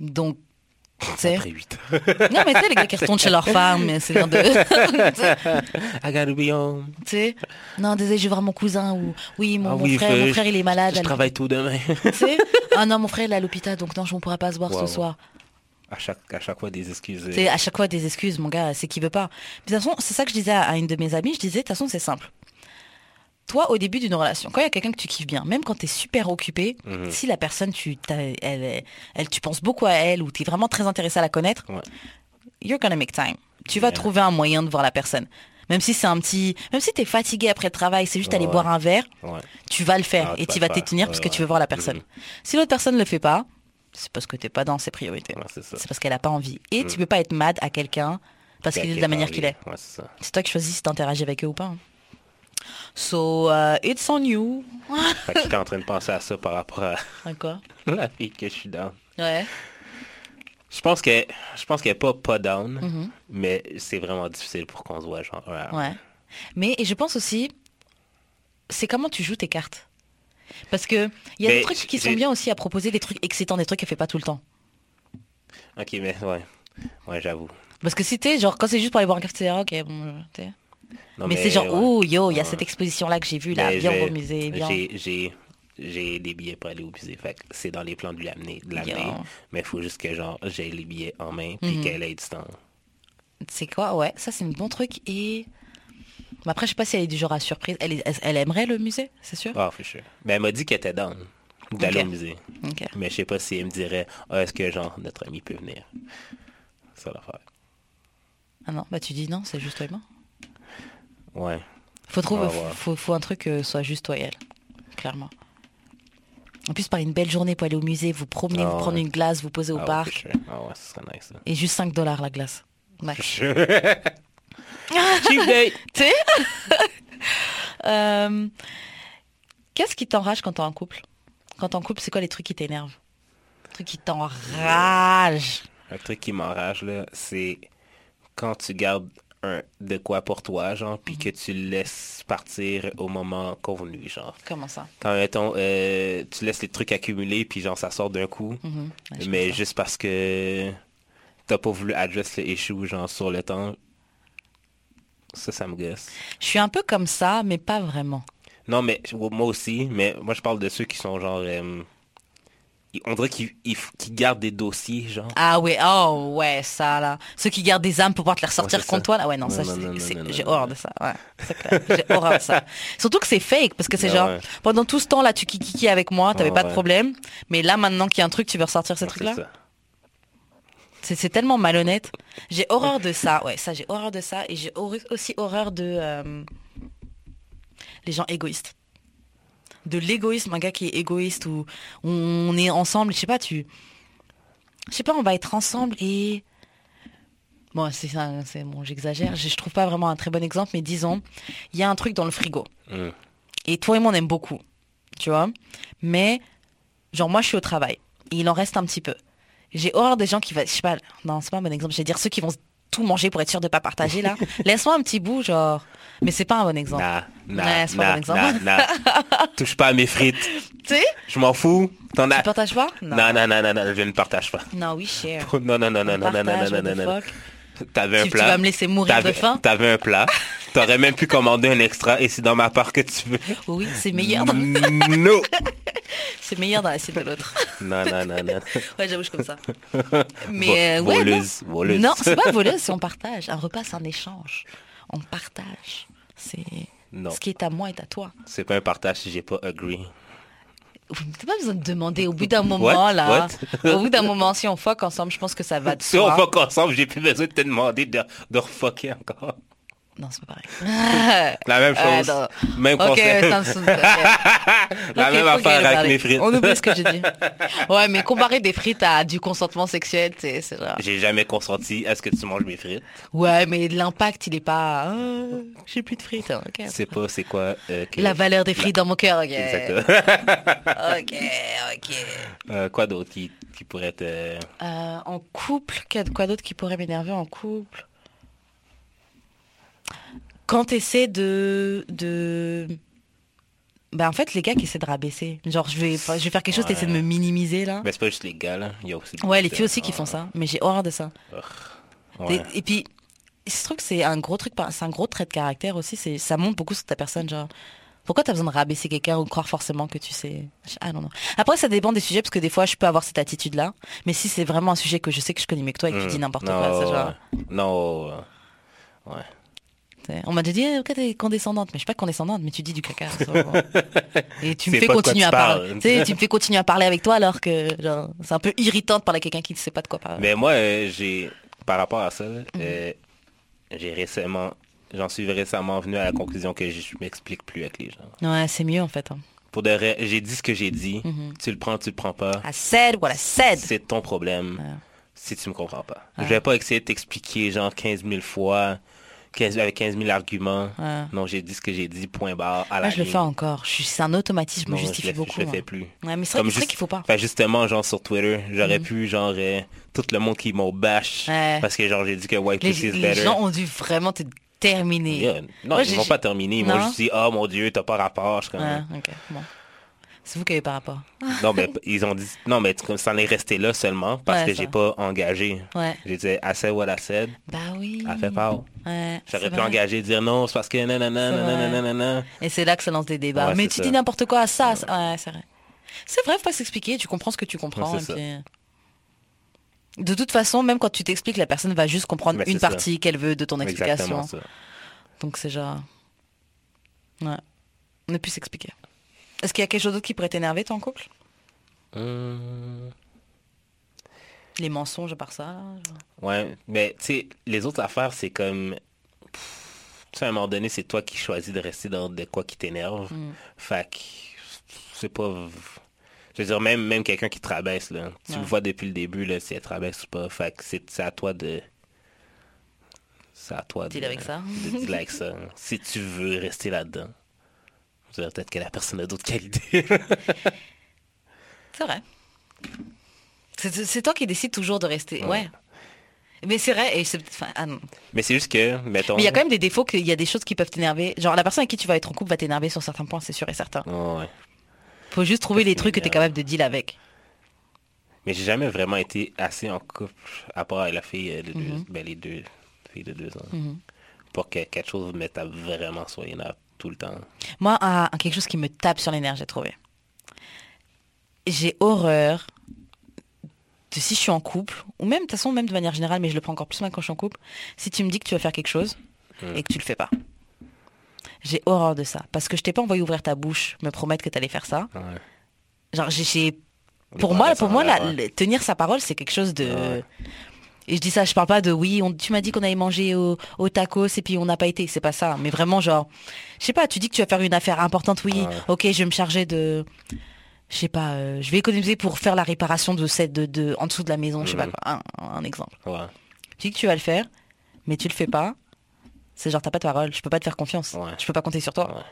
Donc, tu sais. après 8 Non, mais tu sais, les gars qui retournent chez leur femme, c'est l'un de. I gotta be home. tu sais. Non, désolé, je vais voir mon cousin ou. Oui, mon, Ah mon oui, frère, mon frère, il est malade. Je travaille tout demain. Tu sais Ah non, mon frère, il est à l'hôpital, donc non, je ne pourra pas se voir Wow. ce soir. à, chaque, à chaque fois, des excuses. Sais, à chaque fois des excuses, mon gars, c'est qu'il veut pas. De toute façon, c'est ça que je disais à une de mes amies, je disais, de toute façon, c'est simple. Toi, au début d'une relation, quand il y a quelqu'un que tu kiffes bien, même quand tu es super occupé, Mhm. si la personne, tu, elle, tu penses beaucoup à elle ou tu es vraiment très intéressé à la connaître, Ouais. you're gonna make time. Tu vas Yeah. trouver un moyen de voir la personne. Même si c'est un petit... Même si tu es fatigué après le travail, c'est juste aller boire un verre, Ouais. tu vas le faire Ah, tu et tu vas t'étenir parce que tu veux voir la personne. Mhm. Si l'autre personne ne le fait pas, c'est parce que t'es pas dans ses priorités. C'est parce qu'elle a pas envie. Et tu peux pas être mad à quelqu'un parce qu'il est de la manière qu'il est. C'est toi qui choisis si t'interagis avec eux ou pas. hein. So, uh, it's on you. Fait que j'étais en train de penser à ça par rapport à la fille que je suis down. Ouais. Je pense que je pense qu'elle est pas pas down, Mhm. mais c'est vraiment difficile pour qu'on se voit genre. Ouais. Mais et je pense aussi, c'est comment tu joues tes cartes. Parce que il y a Mais des trucs qui sont bien aussi à proposer, des trucs excitants, des trucs qu'elle fait pas tout le temps. Ok, mais ouais. Ouais, j'avoue. Parce que si t'es genre quand c'est juste pour aller boire un café, ok bon. euh, t'es- Non, mais, c'est genre ouais. oh yo, il y a Ouais. cette exposition là que j'ai vue là, bien au musée, bien. J'ai, des billets pour aller au musée. Fait c'est dans les plans de l'amener. Mais il faut juste que genre j'ai les billets en main puis Mhm. qu'elle ait du temps. C'est quoi? Ouais, ça c'est un bon truc et. Mais après, je sais pas si elle est du genre à surprise. Elle, est- elle, aimerait le musée, c'est sûr? Ah, for sure. Mais elle m'a dit qu'elle était down d'aller Ok. au musée. Mais je sais pas si elle me dirait ah, est-ce que genre notre ami peut venir? C'est ça l'affaire. Ah non, bah tu dis non, c'est juste toi et moi. Ouais. Faut trouver, Ah, faut, ouais. faut, faut un truc que soit juste toi et elle, clairement. En plus, par une belle journée pour aller au musée, vous promener, Ah, vous prendre ouais. une glace, vous poser au Ah, parc. Ah ouais, ce serait nice. Et juste 5 dollars la glace. Ouais. Cheap date. Tu sais? Euh, Qu'est-ce qui t'enrage quand t'es en couple? Quand t'es en couple, c'est quoi les trucs qui t'énervent? Les trucs qui t'enragent? Un truc qui m'enrage, là, c'est quand tu gardes un, de quoi pour toi, genre, Mhm. puis que tu laisses partir au moment convenu, genre. Comment ça? Quand, mettons, euh, tu laisses les trucs accumuler, puis genre, ça sort d'un coup, Mhm. Ouais, mais juste parce que t'as pas voulu address le issue, genre, sur le temps, ça, ça me gosse. Je suis un peu comme ça, mais pas vraiment. Non, mais moi aussi, mais moi, je parle de ceux qui sont, genre, euh, on dirait qu'ils ils- qu'ils gardent des dossiers, genre. Ah ouais, oh ouais, ça là. Ceux qui gardent des âmes pour pouvoir te les ressortir Ouais, contre toi là. Ouais, non, Non, ça, j'ai horreur de ça. Ouais. J'ai horreur de ça. Surtout que c'est fake, parce que c'est Ah genre, ouais. pendant tout ce temps là, tu kikiki avec moi, t'avais Ah pas de problème. Mais là, maintenant qu'il y a un truc, tu veux ressortir ces c'est trucs-là? C'est tellement malhonnête. J'ai horreur de ça. Ouais, ça, j'ai horreur de ça. Et j'ai aussi horreur de euh, les gens égoïstes. De l'égoïsme, un gars qui est égoïste ou on est ensemble, je sais pas, tu. Je sais pas, on va être ensemble et. Bon, c'est ça, c'est bon, j'exagère. Je, je trouve pas vraiment un très bon exemple, mais disons, il y a un truc dans le frigo. Mm. Et toi et moi, on aime beaucoup. Tu vois Mais, genre, moi, je suis au travail. Et il en reste un petit peu. J'ai horreur des gens qui vont... Je sais pas, non, c'est pas un bon exemple. Je vais dire ceux qui vont tout manger pour être sûr de pas partager, là. Laisse-moi un petit bout, genre... Mais c'est pas un bon exemple. Nah, nah, Ouais, c'est pas nah, bon exemple. nah, nah. Touche pas à mes frites. Tu sais? Je m'en fous. T'en Tu as. partages pas? Non, non, non, non, non, je ne partage pas. Non, oui, share. Non, non, non, non, On non, non, non, non, non, non, non. T'avais un Tu- tu plat. vas me laisser mourir de faim? T'avais un plat. T'aurais même pu commander un extra et c'est dans ma part que tu veux. Oui, c'est meilleur, dans... Non. c'est meilleur dans l'assiette de l'autre. Non, non, non, non. Ouais, j'avoue, je suis comme ça. Mais, euh, ouais, non. voleuse, voleuse. Non, c'est pas voleuse, c'est on partage. Un repas, c'est un échange. On partage. C'est... Non. Ce qui est à moi est à toi. C'est pas un partage si j'ai pas agree. T'as pas besoin de demander au bout d'un moment, What? là. What? au bout d'un moment, si on fuck ensemble, je pense que ça va de Si on fuck ensemble, j'ai plus besoin de te demander de, de refucker encore. Non, c'est pas pareil. La même Ah, chose. même Ok, concept. ça me saoule. Ok. La même affaire avec mes frites. On oublie ce que j'ai dit. Ouais, mais comparer des frites à du consentement sexuel, c'est genre... J'ai jamais consenti à ce que tu manges mes frites. Ouais, mais l'impact, il est pas... Ah, j'ai plus de frites. hein. C'est pas c'est quoi euh, La valeur des frites dans mon cœur, ok. Exactement. Ok, ok. Euh, quoi d'autre qui, qui pourrait être... euh, Euh, en couple, quoi d'autre qui pourrait m'énerver en couple? Quand t'essaies de... de... Bah en fait, les gars qui essaient de rabaisser. Genre, je vais, je vais faire quelque chose, Ouais. t'essaies de me minimiser, là. Ben, c'est pas juste les gars, là. Il y a aussi Ouais, les filles aussi qui font ça. Mais j'ai horreur de ça. Ouais. Et, et puis, trouve que c'est un gros truc, c'est un gros trait de caractère aussi. C'est, ça montre beaucoup sur ta personne, genre. Pourquoi t'as besoin de rabaisser quelqu'un ou de croire forcément que tu sais? Ah non non. Après, ça dépend des sujets parce que des fois, je peux avoir cette attitude-là. Mais si c'est vraiment un sujet que je sais que je connais mieux que toi et que tu Hmm. dis n'importe quoi, c'est genre. Non, ouais. On m'a déjà dit, eh, ok, t'es condescendante, mais je suis pas condescendante, mais tu dis du caca. et tu me fais continuer à parler. Tu sais, tu me fais continuer à parler avec toi alors que c'est un peu irritant de parler à quelqu'un qui ne sait pas de quoi parler. Mais moi, euh, j'ai... Par rapport à ça, Mhm. euh, j'ai récemment... J'en suis récemment venu à la conclusion que je m'explique plus avec les gens. Ouais, c'est mieux en fait. hein. Pour de vrai, j'ai dit ce que j'ai dit. Mhm. Tu le prends, tu le prends pas. I said what I said. C'est ton problème Ouais. si tu me comprends pas. Ouais. Je vais pas essayer de t'expliquer genre 15 000 fois, 15, avec 15 000 arguments. Ouais. Non, j'ai dit ce que j'ai dit, point barre, à la Moi, je le fais encore. C'est un automatisme, je me Non, justifie je le, beaucoup. Je le fais plus. Ouais, mais c'est vrai, juste- qu'il faut pas. Justement, genre sur Twitter, j'aurais pu genre euh, tout le monde qui m'ont Ouais. parce que genre j'ai dit que white Les, pussy is les better. gens ont dû vraiment te terminer. Yeah. Non, Moi, ils m'ont pas terminé. Ils m'ont juste dit, oh mon dieu, t'as pas rapport. Je suis bon. C'est vous qui avez pas rapport. Non, mais ils ont dit, non, mais ça en est resté là seulement parce Ouais, que j'ai pas engagé. Ouais. J'ai dit, I said what I said. Bah oui. Elle fait pas. Ouais, J'aurais pu vrai. engager, dire non, c'est parce que nanana. Et c'est là que ça lance des débats. Ouais, mais tu ça. dis n'importe quoi à ça. Ouais, c'est vrai. C'est vrai, faut pas s'expliquer. Tu comprends ce que tu comprends. Et puis... De toute façon, même quand tu t'expliques, la personne va juste comprendre Mais une partie qu'elle veut de ton explication. Exactement ça. Donc c'est genre... Ouais. Ne plus s'expliquer. Est-ce qu'il y a quelque chose d'autre qui pourrait t'énerver, ton couple? Hum, Les mensonges à part ça genre. Ouais, mais tu sais, les autres affaires, c'est comme... Tu sais, à un moment donné, c'est toi qui choisis de rester dans de quoi qui t'énerve. Mm. Fait que c'est pas... Je veux dire, même, même quelqu'un qui te rabaisse, là. Tu Ouais. le vois depuis le début, là, si elle te rabaisse ou pas. Fait que c'est à toi de... C'est à toi Deal de... avec ça. De dealer avec ça. Si tu veux rester là-dedans. Peut-être que la personne a d'autres qualités. C'est vrai. C'est- toi qui décides toujours de rester. Ouais. Ouais. Mais c'est vrai. Et c'est- enfin, ah non. mais c'est juste que, mettons... Mais il y a quand même des défauts, qu'il y a des choses qui peuvent t'énerver. Genre la personne avec qui tu vas être en couple va t'énerver sur certains points, c'est sûr et certain. Ouais. Faut juste trouver les trucs que tu es capable de deal avec. Mais j'ai jamais vraiment été assez en couple, à part avec la fille euh, de deux, Mhm. ben, les deux filles de deux ans, Mhm. pour que quelque chose me tape vraiment sur les tout le temps. Moi, un- un- quelque chose qui me tape sur les nerfs, j'ai trouvé. J'ai horreur de si je suis en couple, ou même de toute façon, même de manière générale, mais je le prends encore plus mal quand je suis en couple, si tu me dis que tu vas faire quelque chose et que tu le fais pas. J'ai horreur de ça. Parce que je t'ai pas envoyé ouvrir ta bouche, me promettre que tu allais faire ça. Ouais. Genre, j'ai- pour moi, pour moi, la- ouais. tenir sa parole, c'est quelque chose de. Ouais. Et je dis ça, je parle pas de oui, on, tu m'as dit qu'on allait manger au, au tacos et puis on n'a pas été, c'est pas ça. Mais vraiment, genre, je sais pas, tu dis que tu vas faire une affaire importante, oui, Ouais. ok, je vais me charger de. Je sais pas, euh, je vais économiser pour faire la réparation de cette, de, de, en dessous de la maison, je sais pas Mhm. quoi, un, un exemple. Ouais, Tu dis que tu vas le faire, mais tu le fais pas, c'est genre, t'as pas de parole, je peux pas te faire confiance, Ouais. je peux pas compter sur toi.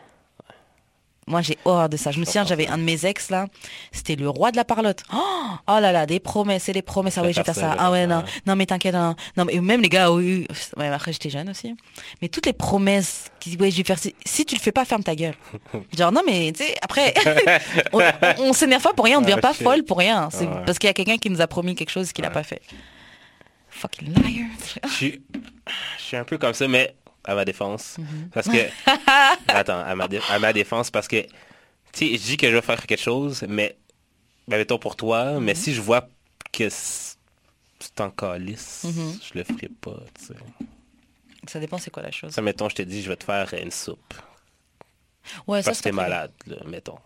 Moi, j'ai horreur de ça. Je me souviens, j'avais un de mes ex, là. C'était le roi de la parlotte. Oh, oh là là, des promesses et des promesses. Ah ouais, je vais faire ça, Ah ouais, non. Non, mais t'inquiète. Non, non, mais même les gars, oui. Ouais, après, j'étais jeune aussi. Mais toutes les promesses qui, ouais, je vais faire. Si tu le fais pas, ferme ta gueule. Genre, non, mais, tu sais, après, on, on- s'énerve pas pour rien. On ne devient Ah, pas folle pour rien. C'est Ouais. parce qu'il y a quelqu'un qui nous a promis quelque chose qu'il a Ouais. pas fait. Fucking liar. Je suis, je suis un peu comme ça, mais à ma défense. Mhm. Parce que, attends, à ma, dé- à ma défense, parce que, tu sais, je dis que je vais faire quelque chose, mais, ben, mettons pour toi, mais Mhm. si je vois que c'est en calice, Mhm. je le ferai pas, tu sais. Ça dépend, c'est quoi la chose. Ça, mettons, je te dis, je vais te faire une soupe. Ouais, ça, Parce c'est que t'es malade, là, mettons.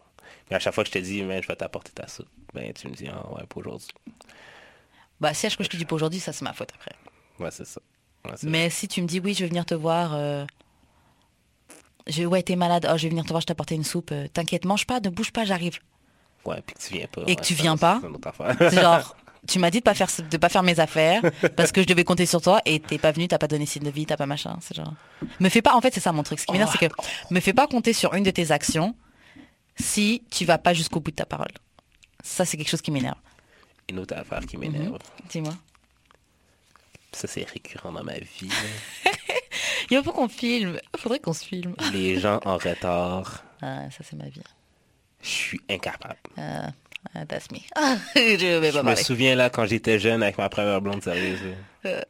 Mais à chaque fois que je te dis, mais je vais t'apporter ta soupe, ben tu me dis, ah ouais, pour aujourd'hui. Bah, si à chaque fois que je te dis pas aujourd'hui, ça, c'est ma faute après. Ouais, c'est ça. Mais si tu me dis oui, je vais venir te voir euh, Je ouais, t'es malade. Oh, je vais venir te voir, je t'apporter une soupe. Euh, T'inquiète, mange pas, ne bouge pas, j'arrive. Ouais, puis que tu viens pas. Et que tu viens pas. C'est genre, tu m'as dit de pas faire de pas faire mes affaires parce que je devais compter sur toi et t'es pas venu, t'as pas donné signe de vie, t'as pas machin. C'est genre, me fais pas. En fait, c'est ça mon truc. Ce qui m'énerve, c'est que me fais pas compter sur une de tes actions si tu vas pas jusqu'au bout de ta parole. Ça, c'est quelque chose qui m'énerve. Une autre affaire qui m'énerve. Dis-moi. Ça, c'est récurrent dans ma vie. Il faut qu'on filme. Faudrait qu'on se filme. Les gens en retard, Ah, ça c'est ma vie. je suis incapable. Ah, ah, that's me. je vais Je pas me souviens là, quand j'étais jeune avec ma première blonde sérieuse. Euh.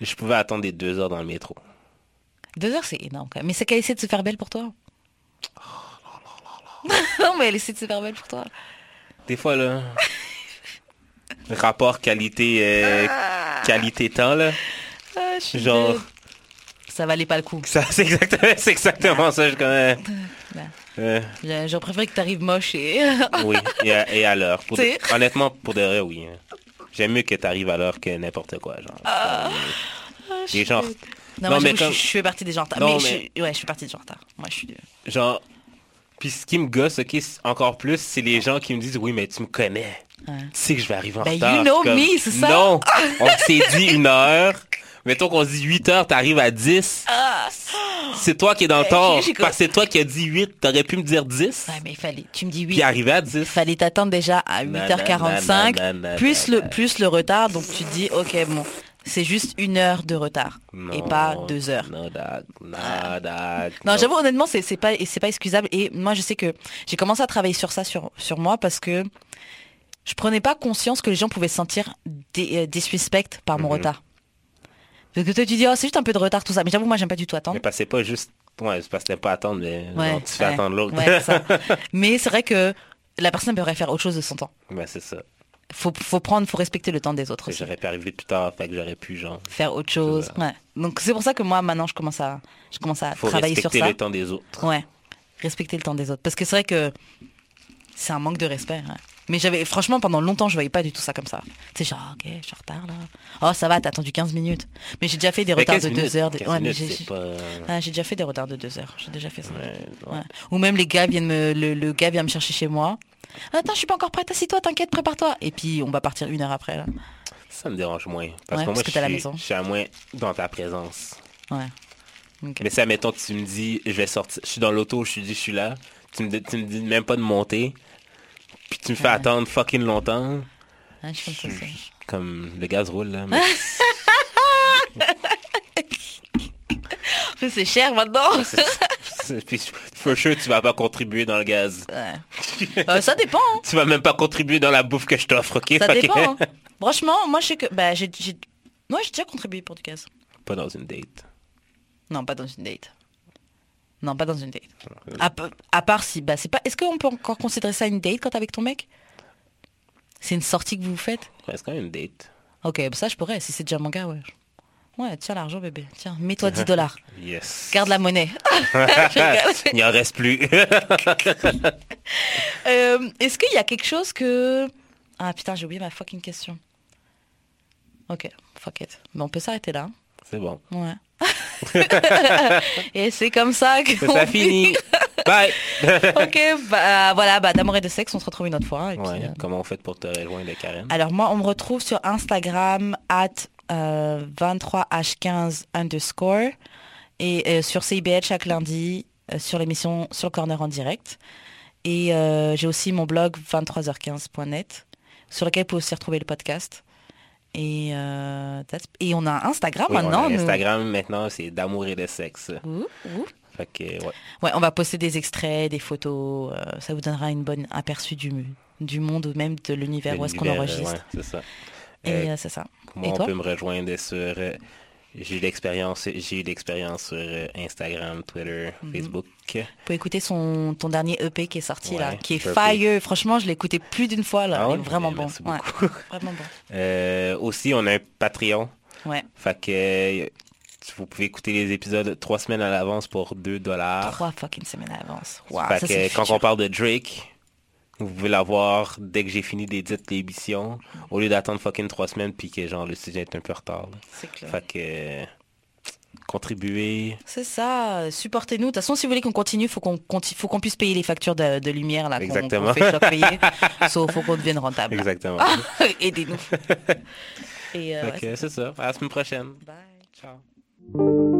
Je pouvais attendre des deux heures dans le métro. Deux heures, c'est énorme quand même. Mais c'est qu'elle essaie de se faire belle pour toi. non, mais elle essaie de se faire belle pour toi. Des fois, là, rapport qualité euh, qualité temps là, Ah, je genre, belle. Ça valait pas le coup. ça c'est exactement, c'est exactement ça. Je connais. Euh, J'aurais préféré que t'arrives moche et... oui, et à, et à l'heure. Honnêtement, pour de vrai, oui. hein. J'aime mieux que t'arrives à l'heure que n'importe quoi, genre. Les gens, Non, Non, moi, mais j'avoue, je, comme- je fais partie des gens en retard. Non, mais, mais- Je, suis- ouais, je fais partie des gens en retard. Moi, je suis... genre, puis ce qui me gosse, ok, encore plus, c'est les gens qui me disent, oui, mais tu me connais. Ouais. Tu sais que je vais arriver en Ben, retard. you know Comme, me, c'est ça? Non, on s'est dit une heure. Mettons qu'on se dit 8 heures, t'arrives à 10. C'est toi qui es dans le Ok, tort. Parce que c'est toi qui as dit 8, t'aurais pu me dire 10. Ouais, mais il fallait... Tu me dis oui. Puis arriver à 10. Il fallait t'attendre déjà à Nanana, 8h45, nanana, plus le, plus le retard. Donc, tu te dis, OK, bon, c'est juste une heure de retard. et pas deux heures. Non, dag, non, dag, Non, j'avoue, honnêtement, c'est pas, pas excusable. Et moi, je sais que j'ai commencé à travailler sur ça, sur, sur moi, parce que je prenais pas conscience que les gens pouvaient se sentir euh, disrespect par mon Mhm. retard. Parce que toi, tu dis, oh, c'est juste un peu de retard, tout ça. Mais j'avoue, moi, j'aime pas du tout attendre. Mais c'est pas juste. Ouais, c'est parce que pas attendre, mais Ouais, tu fais ouais, attendre l'autre. ouais, c'est ça. Mais c'est vrai que la personne devrait faire autre chose de son temps. ben, c'est ça. Faut, faut prendre, faut respecter le temps des autres. J'aurais pu arriver plus tard, fait que j'aurais pu, genre. Faire autre chose. Ouais. Donc, c'est pour ça que moi, maintenant, je commence à, je commence à Faut travailler sur respecter ça. le temps des autres. Ouais, respecter le temps des autres. Parce que c'est vrai que c'est un manque de respect. ouais. Mais j'avais, franchement, pendant longtemps, je voyais pas du tout ça comme ça. Sais, genre, ok, je suis en retard là. Oh, ça va, t'as attendu 15 minutes. Mais j'ai déjà fait des Mais retards 15 de 2 minutes, heures. 15 Ouais, j'ai, c'est pas... Ah, j'ai déjà fait des retards de 2 heures. J'ai déjà fait ça. Ouais, ouais. Ouais. Ou même les gars viennent me, le, le gars vient me chercher chez moi. Attends, je suis pas encore prête, assis-toi, t'inquiète, prépare-toi. Et puis, on va partir une heure après là. Ça me dérange moins. Parce Ouais, que parce moi, que je t'es à la suis- maison. je suis à moins dans ta présence. Ouais. Mais ça, mettons que tu me dis, je vais sortir, je suis dans l'auto, je te dis, je suis là. Tu me, tu me dis même pas de monter. Puis tu me fais attendre fucking longtemps. Je suis comme ça, aussi. Comme le gaz roule, là. mais c'est cher maintenant. Puis, for sure, tu vas pas contribuer dans le gaz. Ouais. Euh, ça dépend. hein. Tu vas même pas contribuer dans la bouffe que je t'offre, ok? Ça dépend. hein. Franchement, moi, je sais que. Bah, j'ai- Moi, j'ai déjà contribué pour du gaz. Pas dans une date. Non, pas dans une date. Non, pas dans une date. À, pa- à part si. Bah, c'est pas. Est-ce qu'on peut encore considérer ça une date quand t'es avec ton mec? C'est une sortie que vous faites? Ouais, c'est quand même une date. Ok, bah ça, je pourrais. Si c'est déjà mon gars, ouais. Ouais, tiens l'argent, bébé. Tiens, mets-toi 10 dollars. Yes. Garde la monnaie. Il en reste plus. Euh, Est-ce qu'il y a quelque chose que... Ah putain, j'ai oublié ma fucking question. Ok, fuck it. Bon, on peut s'arrêter là. c'est bon. Ouais. et c'est comme ça que... Ça fini. Bye. ok, bah voilà, bah d'amour et de sexe, on se retrouve une autre fois. Et puis, Ouais, euh, comment on fait pour te rejoindre, Karen? Alors moi, on me retrouve sur Instagram at euh, 23h15 underscore et euh, sur CIBL chaque lundi euh, sur l'émission Sur le Corner en direct. Et euh, j'ai aussi mon blog 23h15.net sur lequel vous pouvez aussi retrouver le podcast. Et, euh, et on a Instagram Oui, on a maintenant. nous. Instagram maintenant, c'est d'amour et de sexe. Ouh, ouh. Fait que, ouais. Ouais, on va poster des extraits, des photos. euh, ça vous donnera une bonne aperçu du, du monde ou même de l'univers où est-ce qu'on enregistre. ouais, c'est ça. Et Euh, c'est ça. Moi, Et on toi? peut me rejoindre sur. J'ai eu l'expérience, j'ai eu l'expérience sur euh, Instagram, Twitter, Mhm. Facebook. Tu peux écouter son, ton dernier EP qui est sorti là, qui est Purple. fire. Franchement, je l'ai écouté plus d'une fois là. Ah Il est vraiment bon. Ouais, vraiment bon. Euh, aussi, on a un Patreon. Ouais. Fait que euh, vous pouvez écouter les épisodes trois semaines à l'avance pour 2 dollars. Trois fucking semaines à l'avance. Wow, fait ça, que quand on parle de Drake, vous pouvez l'avoir dès que j'ai fini d'éditer l'émission, au lieu d'attendre fucking trois semaines puis que genre le sujet est un peu en retard. C'est clair. Fait que euh, contribuer. C'est ça, supportez-nous. De toute façon, si vous voulez qu'on continue, il faut qu'on faut qu'on puisse payer les factures de, lumière là, Exactement. fait payer. Sauf faut qu'on devienne rentable. Exactement. Aidez-nous. Euh, ok, c'est ça. À la semaine prochaine. Bye. Ciao.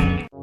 back.